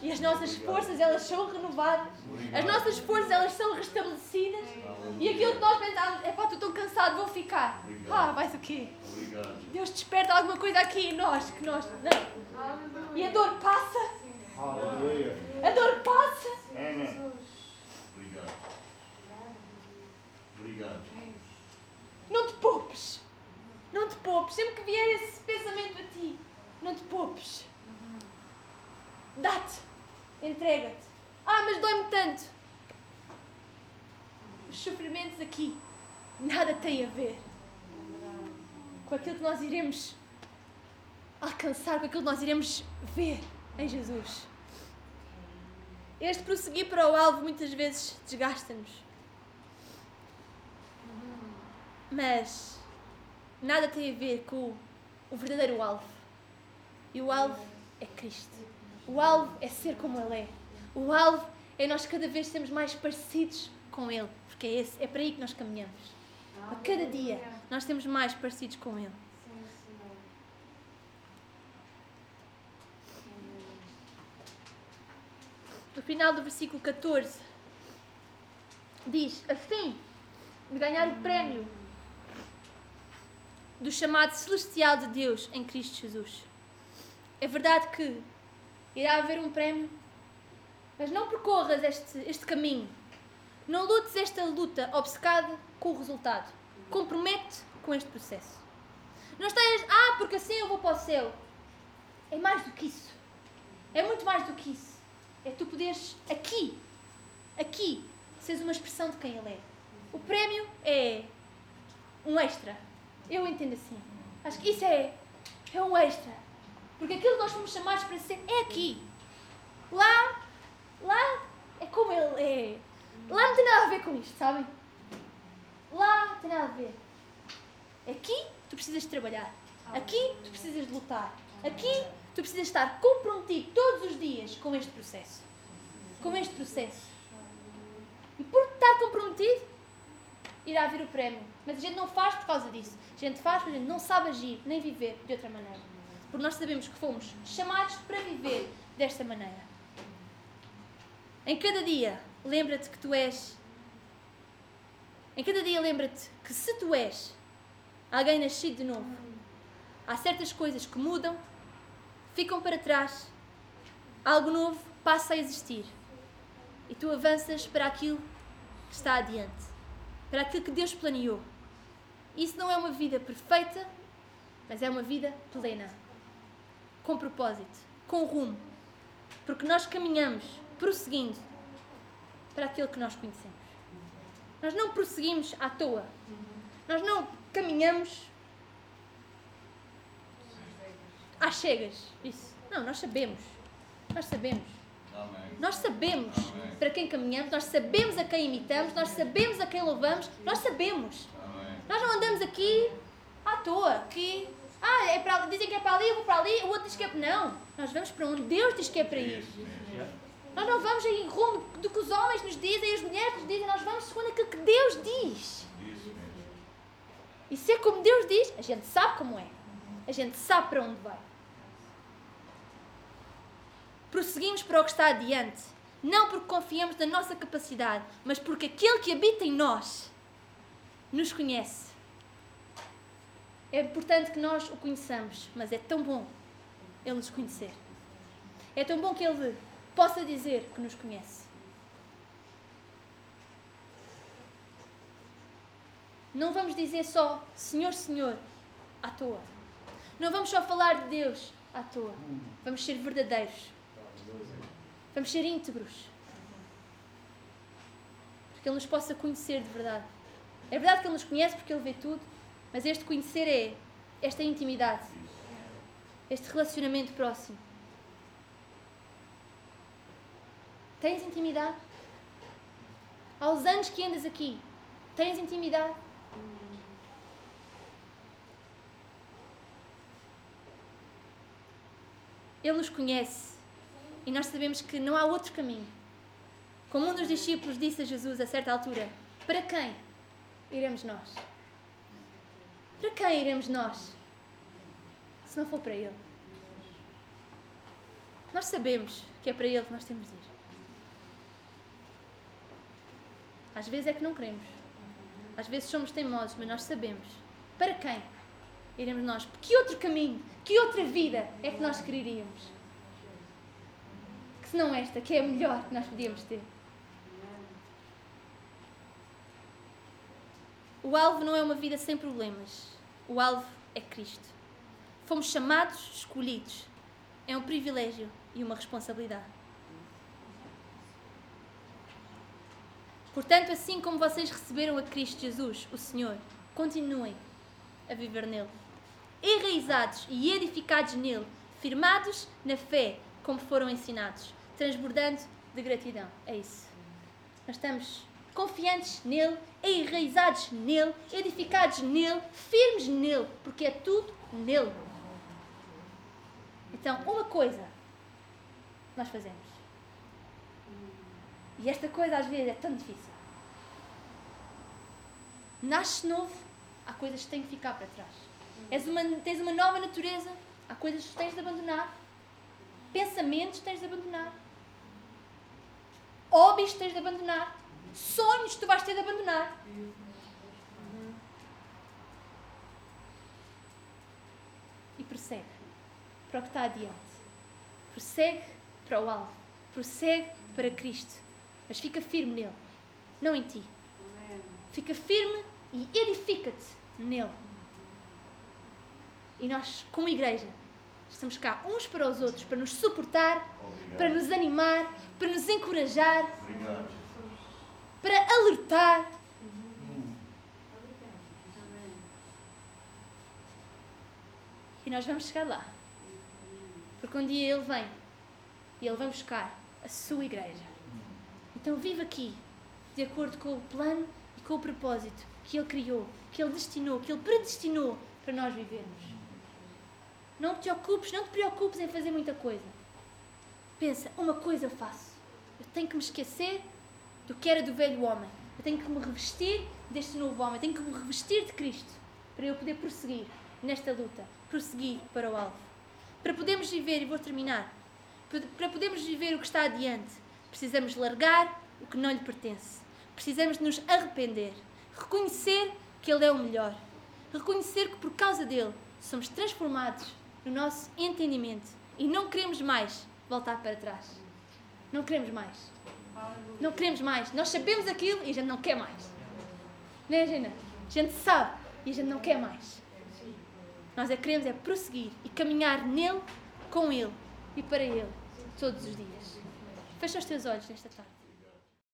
E as nossas forças, elas são renovadas. As nossas forças, elas são restabelecidas. E aquilo que nós pensamos, é pá, estou tão cansado, vou ficar. Ah, vais o quê? Deus desperta alguma coisa aqui em nós, que nós, não. E a dor passa, a dor passa. Obrigado. Obrigado. Não te poupes. Não te poupes. Sempre que vier esse pensamento a ti, não te poupes. Dá-te. Entrega-te. Ah, mas dói-me tanto. Os sofrimentos aqui nada têm a ver com aquilo que nós iremos alcançar, com aquilo que nós iremos ver em Jesus. Este prosseguir para o alvo muitas vezes desgasta-nos. Mas nada tem a ver com o verdadeiro alvo. E o alvo é Cristo. O alvo é ser como Ele é. O alvo é nós cada vez sermos mais parecidos com Ele. Porque é, esse, é para aí que nós caminhamos. A cada dia nós temos mais parecidos com Ele. No final do versículo 14 diz: A fim de ganhar o prémio do chamado celestial de Deus em Cristo Jesus. É verdade que irá haver um prémio, mas não percorras este, este caminho. Não lutes esta luta obcecada com o resultado. Compromete com este processo. Não estejas, ah, porque assim eu vou para o céu. É mais do que isso. É muito mais do que isso. É tu poderes aqui, aqui, seres uma expressão de quem Ele é. O prémio é um extra. Eu entendo assim. Acho que isso é, é um extra. Porque aquilo que nós fomos chamados para ser é aqui. Lá, lá é como Ele é. Lá não tem nada a ver com isto, sabem? Lá não tem nada a ver. Aqui tu precisas de trabalhar. Aqui tu precisas de lutar. Aqui tu precisas estar comprometido todos os dias com este processo. Com este processo. E por estar comprometido, irá vir o prémio. Mas a gente não faz por causa disso. A gente faz porque a gente não sabe agir nem viver de outra maneira. Porque nós sabemos que fomos chamados para viver desta maneira. Em cada dia, lembra-te que tu és. Em cada dia, lembra-te que se tu és alguém nascido de novo, há certas coisas que mudam, ficam para trás, algo novo passa a existir e tu avanças para aquilo que está adiante, para aquilo que Deus planeou. Isso não é uma vida perfeita, mas é uma vida plena, com propósito, com rumo, porque nós caminhamos prosseguindo para aquilo que nós conhecemos. Nós não prosseguimos à toa. Nós não caminhamos às cegas. Isso. Não, nós sabemos. Nós sabemos. Nós sabemos para quem caminhamos, nós sabemos a quem imitamos, nós sabemos a quem louvamos, nós sabemos. Nós não andamos aqui à toa, que ah, é para, dizem que é para ali, eu vou para ali, o outro diz que é para. Não, nós vamos para onde Deus diz que é para ir. Nós não vamos em rumo do que os homens nos dizem e as mulheres nos dizem, nós vamos segundo aquilo que Deus diz. E se é como Deus diz, a gente sabe como é. A gente sabe para onde vai. Prosseguimos para o que está adiante. Não porque confiamos na nossa capacidade, mas porque aquele que habita em nós nos conhece. É importante que nós o conheçamos, mas é tão bom ele nos conhecer. É tão bom que ele possa dizer que nos conhece. Não vamos dizer só Senhor, Senhor à toa. Não vamos só falar de Deus à toa. Vamos ser verdadeiros. Vamos ser íntegros. Para que Ele nos possa conhecer de verdade. É verdade que Ele nos conhece porque Ele vê tudo, mas este conhecer é esta intimidade, este relacionamento próximo. Tens intimidade? Aos anos que andas aqui, tens intimidade? Ele nos conhece e nós sabemos que não há outro caminho. Como um dos discípulos disse a Jesus a certa altura: Para quem iremos nós? Para quem iremos nós? Se não for para Ele. Nós sabemos que é para Ele que nós temos de ir. Às vezes é que não queremos. Às vezes somos teimosos, mas nós sabemos. Para quem iremos nós? Que outro caminho, que outra vida é que nós quereríamos? Que se não esta, que é a melhor que nós podíamos ter. O alvo não é uma vida sem problemas. O alvo é Cristo. Fomos chamados, escolhidos. É um privilégio e uma responsabilidade. Portanto, assim como vocês receberam a Cristo Jesus, o Senhor, continuem a viver nele. Enraizados e edificados nele, firmados na fé, como foram ensinados, transbordando de gratidão. É isso. Nós estamos confiantes nele, enraizados nele, edificados nele, firmes nele, porque é tudo nele. Então, uma coisa nós fazemos. E esta coisa às vezes é tão difícil. Nasces novo, há coisas que têm que ficar para trás. És uma, tens uma nova natureza, há coisas que tens de abandonar. Pensamentos tens de abandonar. Hobbies tens de abandonar. Sonhos tu vais ter de abandonar. E prossegue para o que está adiante. Prossegue para o alvo. Prossegue para Cristo. Mas fica firme nele, não em ti. Fica firme e edifica-te nele. E nós, como igreja, estamos cá uns para os outros para nos suportar, Obrigado. para nos animar, para nos encorajar, Obrigado. Para alertar. E nós vamos chegar lá. Porque um dia Ele vem e Ele vai buscar a sua igreja. Então vive aqui, de acordo com o plano e com o propósito que Ele criou, que Ele destinou, que Ele predestinou para nós vivermos. Não te ocupes, não te preocupes em fazer muita coisa. Pensa, uma coisa eu faço. Eu tenho que me esquecer do que era do velho homem. Eu tenho que me revestir deste novo homem. Tenho que me revestir de Cristo para eu poder prosseguir nesta luta, prosseguir para o alvo. Para podermos viver, e vou terminar, para podermos viver o que está adiante, precisamos largar o que não lhe pertence. Precisamos nos arrepender, reconhecer que Ele é o melhor, reconhecer que por causa dele somos transformados no nosso entendimento e não queremos mais voltar para trás. Não queremos mais. Não queremos mais. Nós sabemos aquilo e a gente não quer mais. Não é, Gina? A gente sabe e a gente não quer mais. Nós é queremos é prosseguir e caminhar nele, com ele e para ele, todos os dias. Fecha os teus olhos nesta tarde.